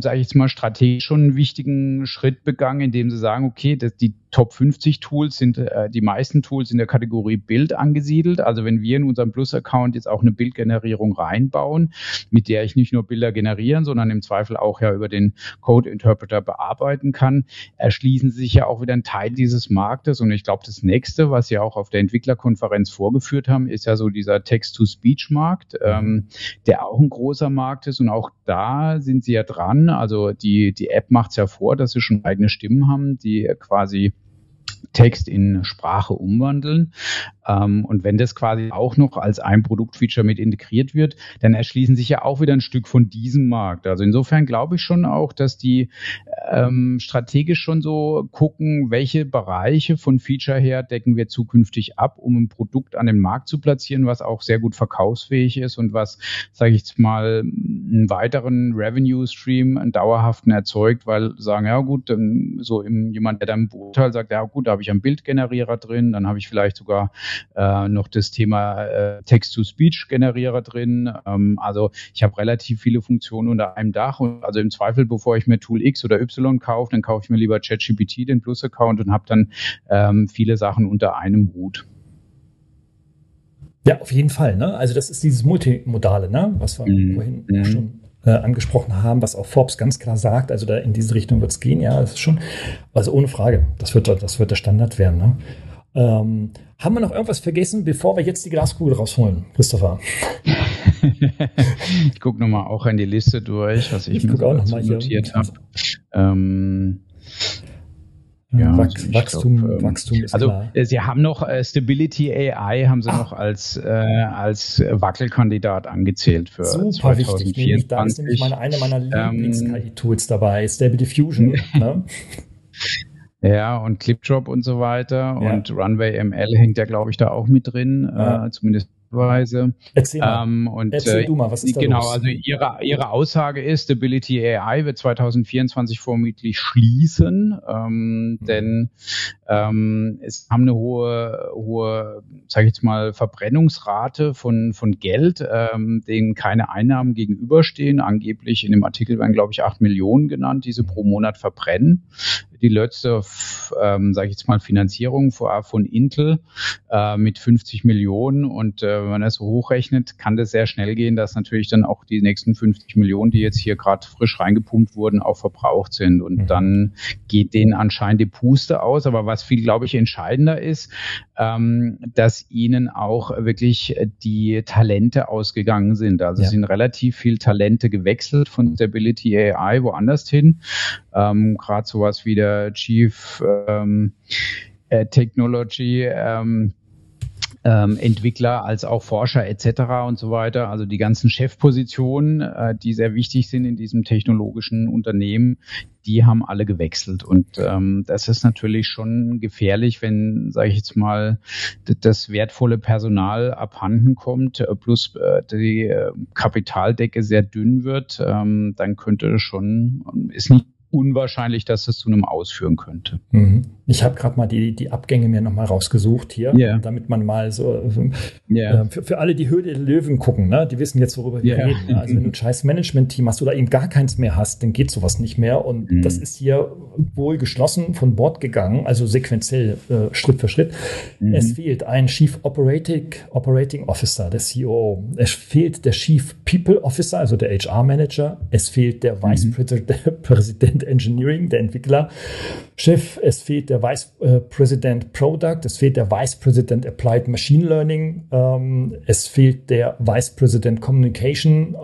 sage ich jetzt mal, strategisch schon einen wichtigen Schritt begangen, indem sie sagen, okay, das, die Top 50 Tools sind äh, die meisten Tools in der Kategorie Bild angesiedelt. Also wenn wir in unserem Plus-Account jetzt auch eine Bildgenerierung reinbauen, mit der ich nicht nur Bilder generieren, sondern im Zweifel auch ja über den Code Interpreter bearbeiten kann, erschließen sich ja auch wieder ein Teil dieses Marktes. Und ich glaube, das nächste, was Sie auch auf der Entwicklerkonferenz vorgeführt haben, ist ja so dieser Text-to-Speech-Markt, ähm, der auch ein großer Markt ist. Und auch da sind Sie ja dran. Also die, die App macht es ja vor, dass Sie schon eigene Stimmen haben, die quasi Text in Sprache umwandeln. Ähm, und wenn das quasi auch noch als ein Produktfeature mit integriert wird, dann erschließen sich ja auch wieder ein Stück von diesem Markt. Also insofern glaube ich schon auch, dass die ähm, strategisch schon so gucken, welche Bereiche von Feature her decken wir zukünftig ab, um ein Produkt an den Markt zu platzieren, was auch sehr gut verkaufsfähig ist und was, sage ich jetzt mal, einen weiteren Revenue Stream, einen dauerhaften erzeugt, weil sagen, ja gut, so im, jemand, der dann im Beurteil sagt, ja gut, da habe ich einen Bildgenerierer drin, dann habe ich vielleicht sogar äh, noch das Thema äh, Text-to-Speech-Generierer drin. Ähm, also ich habe relativ viele Funktionen unter einem Dach und also im Zweifel, bevor ich mir Tool X oder Y kaufe, dann kaufe ich mir lieber ChatGPT, den Plus-Account und habe dann ähm, viele Sachen unter einem Hut. Ja, auf jeden Fall. Ne? Also das ist dieses Multimodale, ne? was wir mhm. vorhin mhm. schon äh, angesprochen haben, was auch Forbes ganz klar sagt. Also da in diese Richtung wird es gehen. Ja, das ist schon, also ohne Frage, das wird, das wird der Standard werden. Ne? Ähm, haben wir noch irgendwas vergessen, bevor wir jetzt die Glaskugel rausholen, Christopher? ich gucke nochmal auch in die Liste durch, was ich, ich mir notiert habe. Ähm, ja, Wach Wachstum, glaub, ähm, Wachstum ist Also klar. Äh, Sie haben noch äh, Stability AI haben Sie ah. noch als äh, als Wackelkandidat angezählt für Super 2024. Wichtig, da ist nämlich meine, eine meiner ähm, Lieblings-KI-Tools dabei, Stability Fusion. ne? Ja, und Clipdrop und so weiter. Ja. Und Runway ML hängt ja, glaube ich, da auch mit drin, ja. äh, zumindest Weise. Erzähl mal. Ähm, und, Erzähl äh, du mal, was ist da Genau, los? also ihre, ihre Aussage ist, Stability AI wird 2024 vermutlich schließen, ähm, mhm. denn ähm, es haben eine hohe, hohe, sage ich jetzt mal, Verbrennungsrate von, von Geld, ähm, denen keine Einnahmen gegenüberstehen. Angeblich in dem Artikel werden, glaube ich, acht Millionen genannt, die sie pro Monat verbrennen. Die letzte, ähm, sage ich jetzt mal, Finanzierung von Intel äh, mit 50 Millionen und äh, wenn man das so hochrechnet, kann das sehr schnell gehen, dass natürlich dann auch die nächsten 50 Millionen, die jetzt hier gerade frisch reingepumpt wurden, auch verbraucht sind. Und mhm. dann geht denen anscheinend die Puste aus. Aber was viel, glaube ich, entscheidender ist, ähm, dass ihnen auch wirklich die Talente ausgegangen sind. Also ja. es sind relativ viel Talente gewechselt von Stability AI woanders hin. Ähm, gerade sowas wie der Chief ähm, äh, Technology ähm, ähm, Entwickler als auch Forscher etc. und so weiter. Also die ganzen Chefpositionen, äh, die sehr wichtig sind in diesem technologischen Unternehmen, die haben alle gewechselt. Und ähm, das ist natürlich schon gefährlich, wenn, sage ich jetzt mal, das wertvolle Personal abhanden kommt, äh, plus äh, die äh, Kapitaldecke sehr dünn wird, ähm, dann könnte schon, ist nicht unwahrscheinlich, dass das zu einem ausführen könnte. Mhm. Ich habe gerade mal die, die Abgänge mir nochmal rausgesucht hier, yeah. damit man mal so yeah. äh, für, für alle, die Höhle der Löwen gucken, ne? die wissen jetzt, worüber wir yeah. reden. Ne? Also wenn du ein scheiß Management-Team hast oder eben gar keins mehr hast, dann geht sowas nicht mehr. Und mhm. das ist hier wohl geschlossen von Bord gegangen, also sequenziell äh, Schritt für Schritt. Mhm. Es fehlt ein Chief Operating, Operating Officer, der CEO. Es fehlt der Chief People Officer, also der HR-Manager. Es fehlt der Vice mhm. President und Engineering, der Entwickler. Chef, es fehlt der Vice äh, President Product, es fehlt der Vice President Applied Machine Learning, ähm, es fehlt der Vice President Communication äh,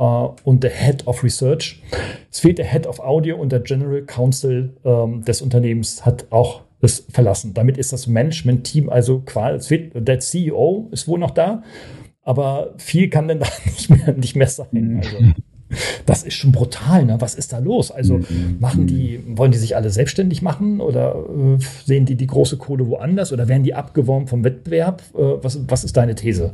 und der Head of Research. Es fehlt der Head of Audio und der General Counsel ähm, des Unternehmens hat auch es verlassen. Damit ist das Management-Team also quasi, der CEO ist wohl noch da, aber viel kann denn da nicht mehr, nicht mehr sein. Mhm. Also, das ist schon brutal, ne? Was ist da los? Also mhm. machen die, wollen die sich alle selbstständig machen oder äh, sehen die die große Kohle woanders oder werden die abgeworben vom Wettbewerb? Äh, was, was ist deine These?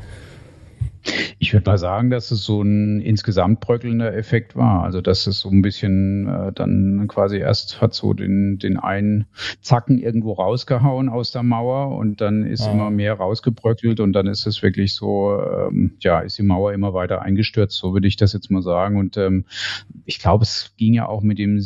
Ich würde mal sagen, dass es so ein insgesamt bröckelnder Effekt war. Also dass es so ein bisschen äh, dann quasi erst hat so den, den einen Zacken irgendwo rausgehauen aus der Mauer und dann ist ah. immer mehr rausgebröckelt und dann ist es wirklich so, ähm, ja, ist die Mauer immer weiter eingestürzt, so würde ich das jetzt mal sagen. Und ähm, ich glaube, es ging ja auch mit dem,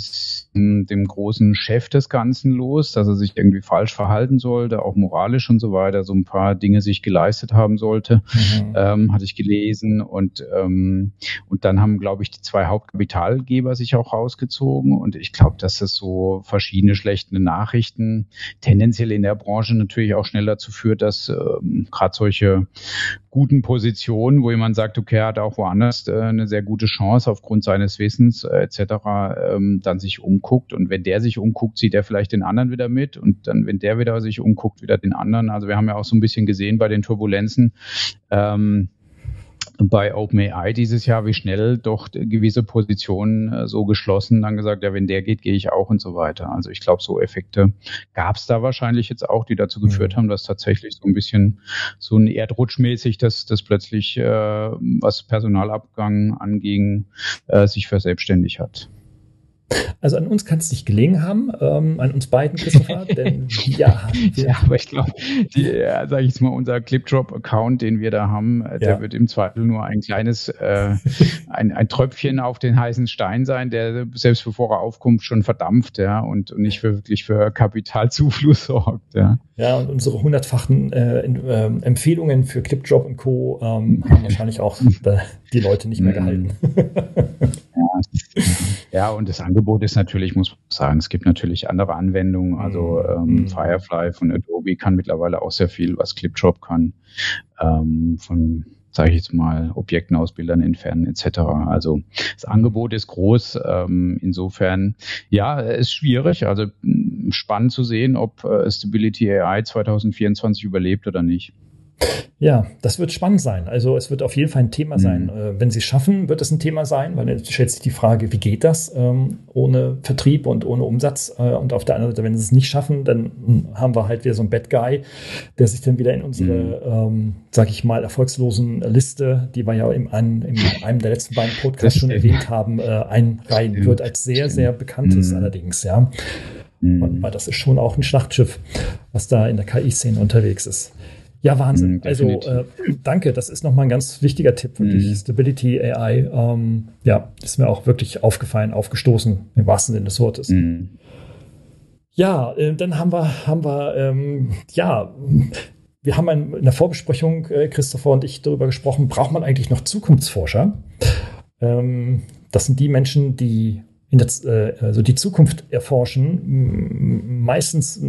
dem großen Chef des Ganzen los, dass er sich irgendwie falsch verhalten sollte, auch moralisch und so weiter, so ein paar Dinge sich geleistet haben sollte. Mhm. Ähm, hatte ich gelesen und, ähm, und dann haben, glaube ich, die zwei Hauptkapitalgeber sich auch rausgezogen und ich glaube, dass das so verschiedene schlechte Nachrichten tendenziell in der Branche natürlich auch schnell dazu führt, dass ähm, gerade solche guten Positionen, wo jemand sagt, okay, er hat auch woanders äh, eine sehr gute Chance aufgrund seines Wissens äh, etc., ähm, dann sich umguckt und wenn der sich umguckt, sieht er vielleicht den anderen wieder mit und dann, wenn der wieder sich umguckt, wieder den anderen. Also wir haben ja auch so ein bisschen gesehen bei den Turbulenzen, ähm, bei OpenAI dieses Jahr, wie schnell doch gewisse Positionen äh, so geschlossen, dann gesagt, ja, wenn der geht, gehe ich auch und so weiter. Also ich glaube, so Effekte gab es da wahrscheinlich jetzt auch, die dazu geführt mhm. haben, dass tatsächlich so ein bisschen so ein Erdrutschmäßig, dass das plötzlich, äh, was Personalabgang anging, äh, sich verselbstständigt hat. Also an uns kann es nicht gelegen haben, ähm, an uns beiden, Christopher, denn ja. ja, aber ich glaube, ja, sage ich jetzt mal, unser Clipdrop-Account, den wir da haben, äh, der ja. wird im Zweifel nur ein kleines, äh, ein, ein Tröpfchen auf den heißen Stein sein, der selbst bevor er aufkommt schon verdampft, ja, und, und nicht für, wirklich für Kapitalzufluss sorgt, ja. Ja, und unsere hundertfachen äh, äh, Empfehlungen für Clipdrop und Co. Ähm, haben wahrscheinlich auch die Leute nicht mehr gehalten. ja, ja, und das Angebot ist natürlich, muss man sagen, es gibt natürlich andere Anwendungen. Also mhm. ähm, mhm. Firefly von Adobe kann mittlerweile auch sehr viel, was Clipdrop kann. Ähm, von sage ich jetzt mal, Objekten aus Bildern entfernen etc. Also das Angebot ist groß. Ähm, insofern, ja, ist schwierig. Also spannend zu sehen, ob äh, Stability AI 2024 überlebt oder nicht. Ja, das wird spannend sein. Also es wird auf jeden Fall ein Thema sein. Mhm. Wenn sie es schaffen, wird es ein Thema sein, weil jetzt stellt sich die Frage, wie geht das ähm, ohne Vertrieb und ohne Umsatz? Äh, und auf der anderen Seite, wenn sie es nicht schaffen, dann hm, haben wir halt wieder so einen Bad Guy, der sich dann wieder in unsere, mhm. ähm, sag ich mal, erfolgslosen Liste, die wir ja in einem, in einem der letzten beiden Podcasts schon erwähnt haben, äh, einreihen wird, als sehr, sehr bekanntes mhm. allerdings, ja. Mhm. Weil das ist schon auch ein Schlachtschiff, was da in der KI-Szene unterwegs ist. Ja, Wahnsinn. Mhm, also äh, danke, das ist nochmal ein ganz wichtiger Tipp, wirklich. Mhm. Stability AI, ähm, ja, ist mir auch wirklich aufgefallen, aufgestoßen, im wahrsten Sinne des Wortes. Mhm. Ja, äh, dann haben wir, haben wir, ähm, ja, wir haben in der Vorbesprechung, äh, Christopher und ich, darüber gesprochen, braucht man eigentlich noch Zukunftsforscher? Ähm, das sind die Menschen, die in das, äh, also die Zukunft erforschen, meistens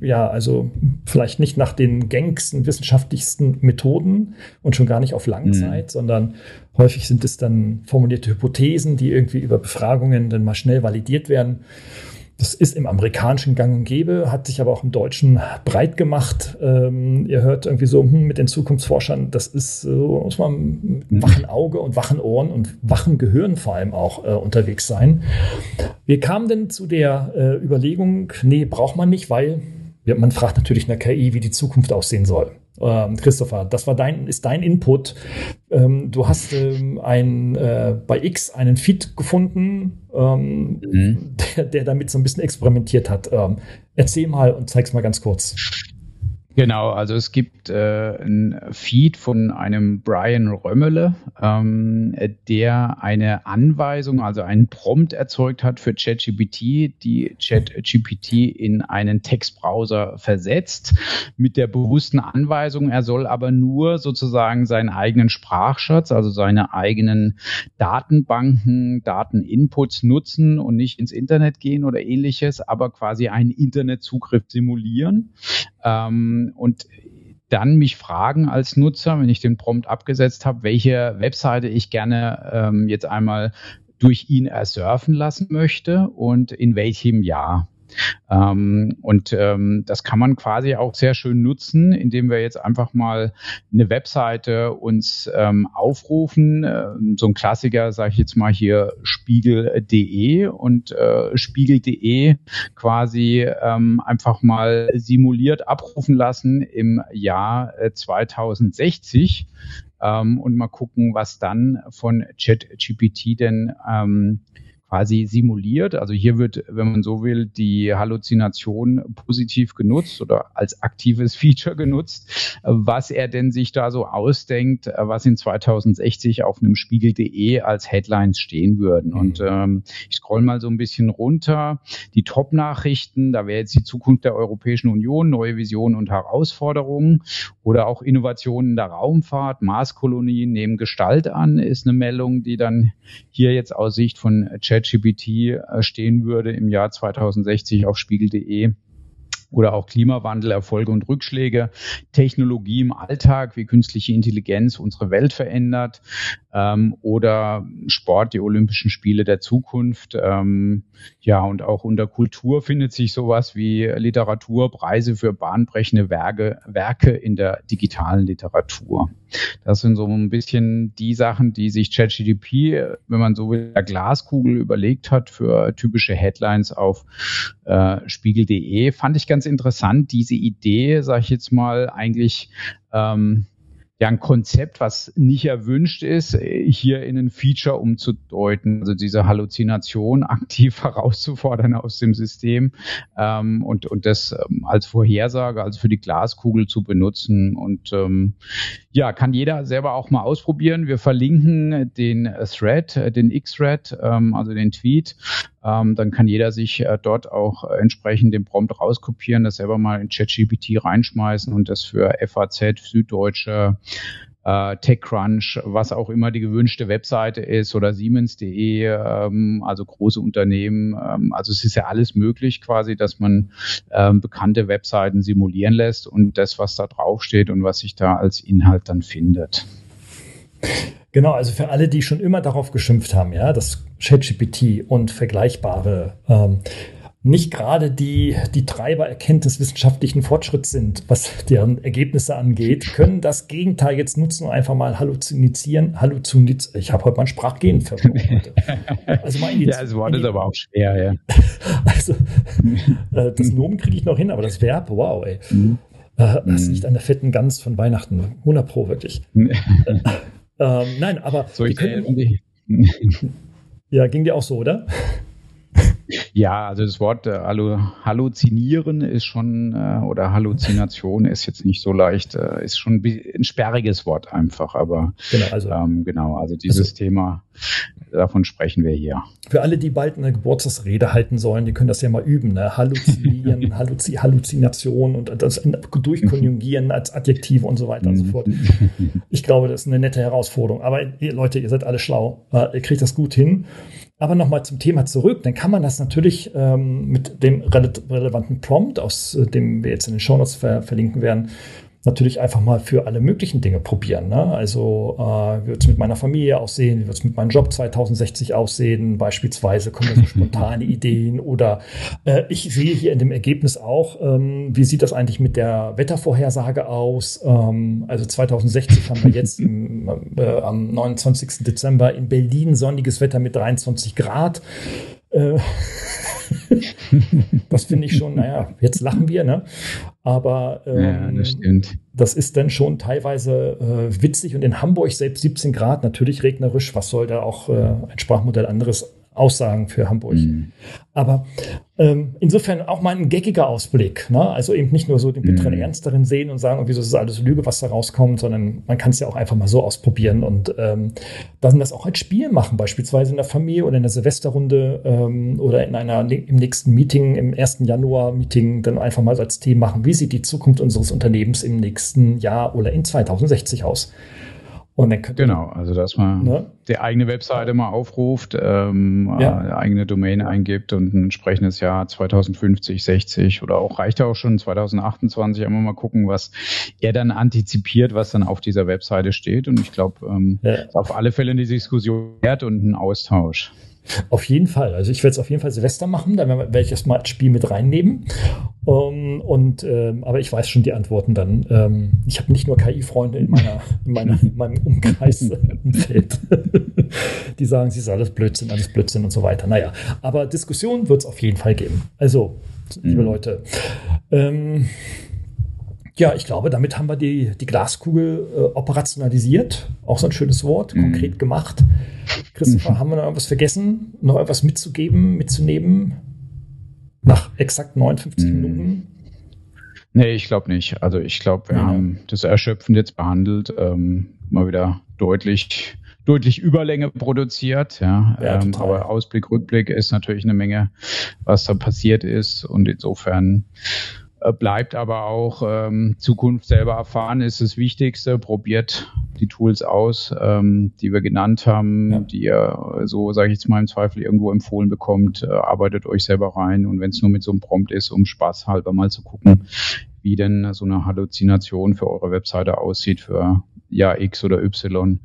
ja, also vielleicht nicht nach den gängigsten wissenschaftlichsten Methoden und schon gar nicht auf Langzeit, mhm. sondern häufig sind es dann formulierte Hypothesen, die irgendwie über Befragungen dann mal schnell validiert werden. Das ist im amerikanischen Gang und Gäbe, hat sich aber auch im Deutschen breit gemacht. Ähm, ihr hört irgendwie so hm, mit den Zukunftsforschern, das ist so, muss man mit wachen Auge und wachen Ohren und wachen Gehirn vor allem auch äh, unterwegs sein. Wir kamen denn zu der äh, Überlegung, nee, braucht man nicht, weil man fragt natürlich in der KI, wie die Zukunft aussehen soll. Ähm, Christopher, das war dein, ist dein Input. Ähm, du hast ähm, ein, äh, bei X einen Feed gefunden, ähm, mhm. der, der, damit so ein bisschen experimentiert hat. Ähm, erzähl mal und zeig's mal ganz kurz. Genau, also es gibt äh, ein Feed von einem Brian Römmele, ähm, der eine Anweisung, also einen Prompt erzeugt hat für ChatGPT, die ChatGPT in einen Textbrowser versetzt, mit der bewussten Anweisung, er soll aber nur sozusagen seinen eigenen Sprachschatz, also seine eigenen Datenbanken, Dateninputs nutzen und nicht ins Internet gehen oder ähnliches, aber quasi einen Internetzugriff simulieren. Ähm, und dann mich fragen als Nutzer, wenn ich den Prompt abgesetzt habe, welche Webseite ich gerne ähm, jetzt einmal durch ihn ersurfen lassen möchte und in welchem Jahr. Ähm, und ähm, das kann man quasi auch sehr schön nutzen, indem wir jetzt einfach mal eine Webseite uns ähm, aufrufen. Äh, so ein Klassiker, sage ich jetzt mal hier, spiegel.de und äh, spiegel.de quasi ähm, einfach mal simuliert abrufen lassen im Jahr 2060 äh, ähm, und mal gucken, was dann von ChatGPT denn ähm, quasi simuliert. Also hier wird, wenn man so will, die Halluzination positiv genutzt oder als aktives Feature genutzt, was er denn sich da so ausdenkt, was in 2060 auf einem Spiegel.de als Headlines stehen würden. Mhm. Und ähm, ich scroll mal so ein bisschen runter. Die Top-Nachrichten, da wäre jetzt die Zukunft der Europäischen Union, neue Visionen und Herausforderungen oder auch Innovationen der Raumfahrt, Marskolonien nehmen Gestalt an, ist eine Meldung, die dann hier jetzt aus Sicht von Chat ChatGPT äh, stehen würde im Jahr 2060 auf spiegel.de oder auch Klimawandel, Erfolge und Rückschläge, Technologie im Alltag, wie künstliche Intelligenz unsere Welt verändert ähm, oder Sport, die Olympischen Spiele der Zukunft. Ähm, ja, und auch unter Kultur findet sich sowas wie Literatur, Preise für bahnbrechende Werke, Werke in der digitalen Literatur. Das sind so ein bisschen die Sachen, die sich ChatGDP, wenn man so will, der Glaskugel überlegt hat für typische Headlines auf äh, spiegel.de. Fand ich ganz interessant, diese Idee, sage ich jetzt mal, eigentlich ähm, ja ein Konzept, was nicht erwünscht ist, hier in ein Feature umzudeuten, also diese Halluzination aktiv herauszufordern aus dem System ähm, und, und das ähm, als Vorhersage, also für die Glaskugel zu benutzen. Und ähm, ja, kann jeder selber auch mal ausprobieren. Wir verlinken den Thread, den X-Thread, ähm, also den Tweet. Ähm, dann kann jeder sich äh, dort auch entsprechend den Prompt rauskopieren, das selber mal in ChatGPT reinschmeißen und das für FAZ, Süddeutsche, äh, TechCrunch, was auch immer die gewünschte Webseite ist oder Siemens.de, ähm, also große Unternehmen. Ähm, also es ist ja alles möglich quasi, dass man ähm, bekannte Webseiten simulieren lässt und das, was da draufsteht und was sich da als Inhalt dann findet. Genau, also für alle, die schon immer darauf geschimpft haben, ja, dass ChatGPT und vergleichbare ähm, nicht gerade die, die Treiber erkenntniswissenschaftlichen Fortschritts sind, was deren Ergebnisse angeht, können das Gegenteil jetzt nutzen und einfach mal halluzinieren. Halluzinieren. Ich habe heute mal ein Sprachgehen Also mal ja, das Wort ist aber auch schwer, ja. also äh, das Nomen kriege ich noch hin, aber das Verb, wow, ey. Mhm. Äh, das mhm. liegt an der fetten Gans von Weihnachten. 100 Pro, wirklich. äh, nein, aber. So, ich können, ja, ging dir auch so, oder? Ja, also das Wort äh, Halluzinieren ist schon, äh, oder Halluzination ist jetzt nicht so leicht, äh, ist schon ein sperriges Wort einfach, aber genau, also, ähm, genau, also dieses also, Thema, davon sprechen wir hier. Für alle, die bald eine Geburtstagsrede halten sollen, die können das ja mal üben, ne? Halluzinieren, Halluzi Halluzination und das durchkonjugieren als Adjektive und so weiter und so fort. Ich glaube, das ist eine nette Herausforderung. Aber ihr, Leute, ihr seid alle schlau. Ihr kriegt das gut hin. Aber nochmal zum Thema zurück, dann kann man das natürlich ähm, mit dem rele relevanten Prompt, aus äh, dem wir jetzt in den Shownotes ver verlinken werden, natürlich einfach mal für alle möglichen Dinge probieren. Ne? Also äh, wird es mit meiner Familie aussehen, wie wird es mit meinem Job 2060 aussehen, beispielsweise kommen da so spontane Ideen oder äh, ich sehe hier in dem Ergebnis auch, ähm, wie sieht das eigentlich mit der Wettervorhersage aus? Ähm, also 2060 haben wir jetzt im, äh, am 29. Dezember in Berlin sonniges Wetter mit 23 Grad. Äh, das finde ich schon, naja, jetzt lachen wir, ne? Aber ähm, ja, das, das, ist dann schon teilweise äh, witzig und in Hamburg selbst 17 Grad, natürlich regnerisch. Was soll da auch äh, ein Sprachmodell anderes Aussagen für Hamburg. Mhm. Aber ähm, insofern auch mal ein geckiger Ausblick. Ne? Also eben nicht nur so den bitteren mhm. Ernst darin sehen und sagen, wieso ist das alles Lüge, was da rauskommt, sondern man kann es ja auch einfach mal so ausprobieren und ähm, dann das auch als Spiel machen, beispielsweise in der Familie oder in der Silvesterrunde ähm, oder in einer im nächsten Meeting, im 1. Januar-Meeting, dann einfach mal als Thema machen, wie sieht die Zukunft unseres Unternehmens im nächsten Jahr oder in 2060 aus. Und dann genau, also dass man ne? die eigene Webseite mal aufruft, ähm, ja. eine eigene Domain eingibt und ein entsprechendes Jahr 2050, 60 oder auch reicht auch schon 2028 einmal mal gucken, was er dann antizipiert, was dann auf dieser Webseite steht. Und ich glaube, ähm, ja. auf alle Fälle eine Diskussion wert und ein Austausch. Auf jeden Fall. Also ich werde es auf jeden Fall Silvester machen, dann werde ich das mal als Spiel mit reinnehmen. Um, und ähm, aber ich weiß schon die Antworten dann. Ähm, ich habe nicht nur KI-Freunde in meiner, in meiner in meinem Umkreis Umfeld, die sagen, sie ist alles Blödsinn, alles Blödsinn und so weiter. Naja, aber Diskussion wird es auf jeden Fall geben. Also, liebe mhm. Leute. Ähm, ja, ich glaube, damit haben wir die, die Glaskugel äh, operationalisiert. Auch so ein schönes Wort, mhm. konkret gemacht. Christopher, mhm. haben wir noch irgendwas vergessen? Noch etwas mitzugeben, mitzunehmen? Nach exakt 59 mhm. Minuten? Nee, ich glaube nicht. Also ich glaube, wir ja. haben das erschöpfend jetzt behandelt, ähm, mal wieder deutlich deutlich Überlänge produziert. Ja, ja ähm, aber Ausblick, Rückblick ist natürlich eine Menge, was da passiert ist. Und insofern bleibt aber auch ähm, Zukunft selber erfahren ist das Wichtigste. Probiert die Tools aus, ähm, die wir genannt haben, ja. die ihr so, sage ich jetzt mal, im Zweifel irgendwo empfohlen bekommt. Äh, arbeitet euch selber rein und wenn es nur mit so einem Prompt ist, um Spaß halber mal zu gucken, wie denn so eine Halluzination für eure Webseite aussieht für ja X oder Y.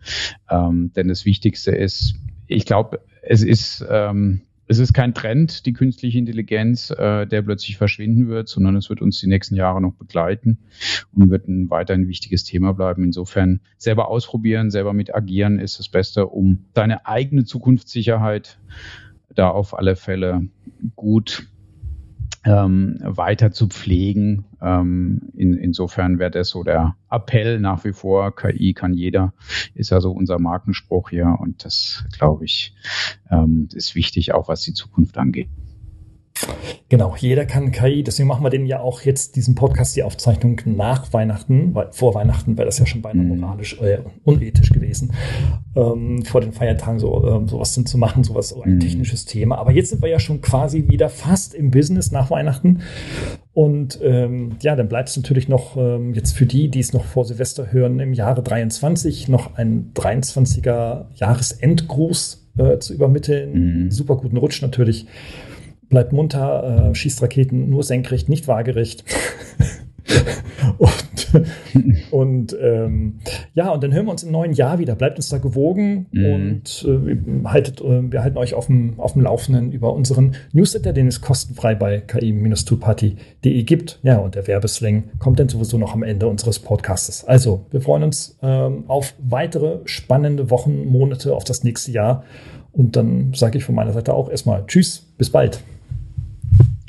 Ähm, denn das Wichtigste ist, ich glaube, es ist ähm, es ist kein Trend, die künstliche Intelligenz, äh, der plötzlich verschwinden wird, sondern es wird uns die nächsten Jahre noch begleiten und wird ein weiterhin wichtiges Thema bleiben. Insofern selber ausprobieren, selber mit agieren ist das Beste, um deine eigene Zukunftssicherheit da auf alle Fälle gut ähm, weiter zu pflegen. Ähm, in, insofern wäre das so der Appell nach wie vor. KI kann jeder, ist also unser Markenspruch hier und das, glaube ich, ähm, ist wichtig, auch was die Zukunft angeht. Genau, jeder kann KI, deswegen machen wir den ja auch jetzt diesen Podcast, die Aufzeichnung nach Weihnachten, weil vor Weihnachten wäre das ja schon beinahe mhm. moralisch äh, unethisch gewesen, ähm, vor den Feiertagen so ähm, sowas zu machen, sowas so ein mhm. technisches Thema. Aber jetzt sind wir ja schon quasi wieder fast im Business nach Weihnachten. Und ähm, ja, dann bleibt es natürlich noch ähm, jetzt für die, die es noch vor Silvester hören, im Jahre 23 noch ein 23er Jahresendgruß äh, zu übermitteln. Mhm. Super guten Rutsch natürlich bleibt munter, äh, schießt Raketen nur senkrecht, nicht waagerecht. und und ähm, ja, und dann hören wir uns im neuen Jahr wieder. Bleibt uns da gewogen mhm. und äh, haltet, äh, wir halten euch auf dem, auf dem Laufenden über unseren Newsletter, den es kostenfrei bei ki-toolparty.de gibt. Ja, und der Werbesling kommt dann sowieso noch am Ende unseres Podcasts. Also, wir freuen uns ähm, auf weitere spannende Wochen, Monate, auf das nächste Jahr. Und dann sage ich von meiner Seite auch erstmal Tschüss, bis bald.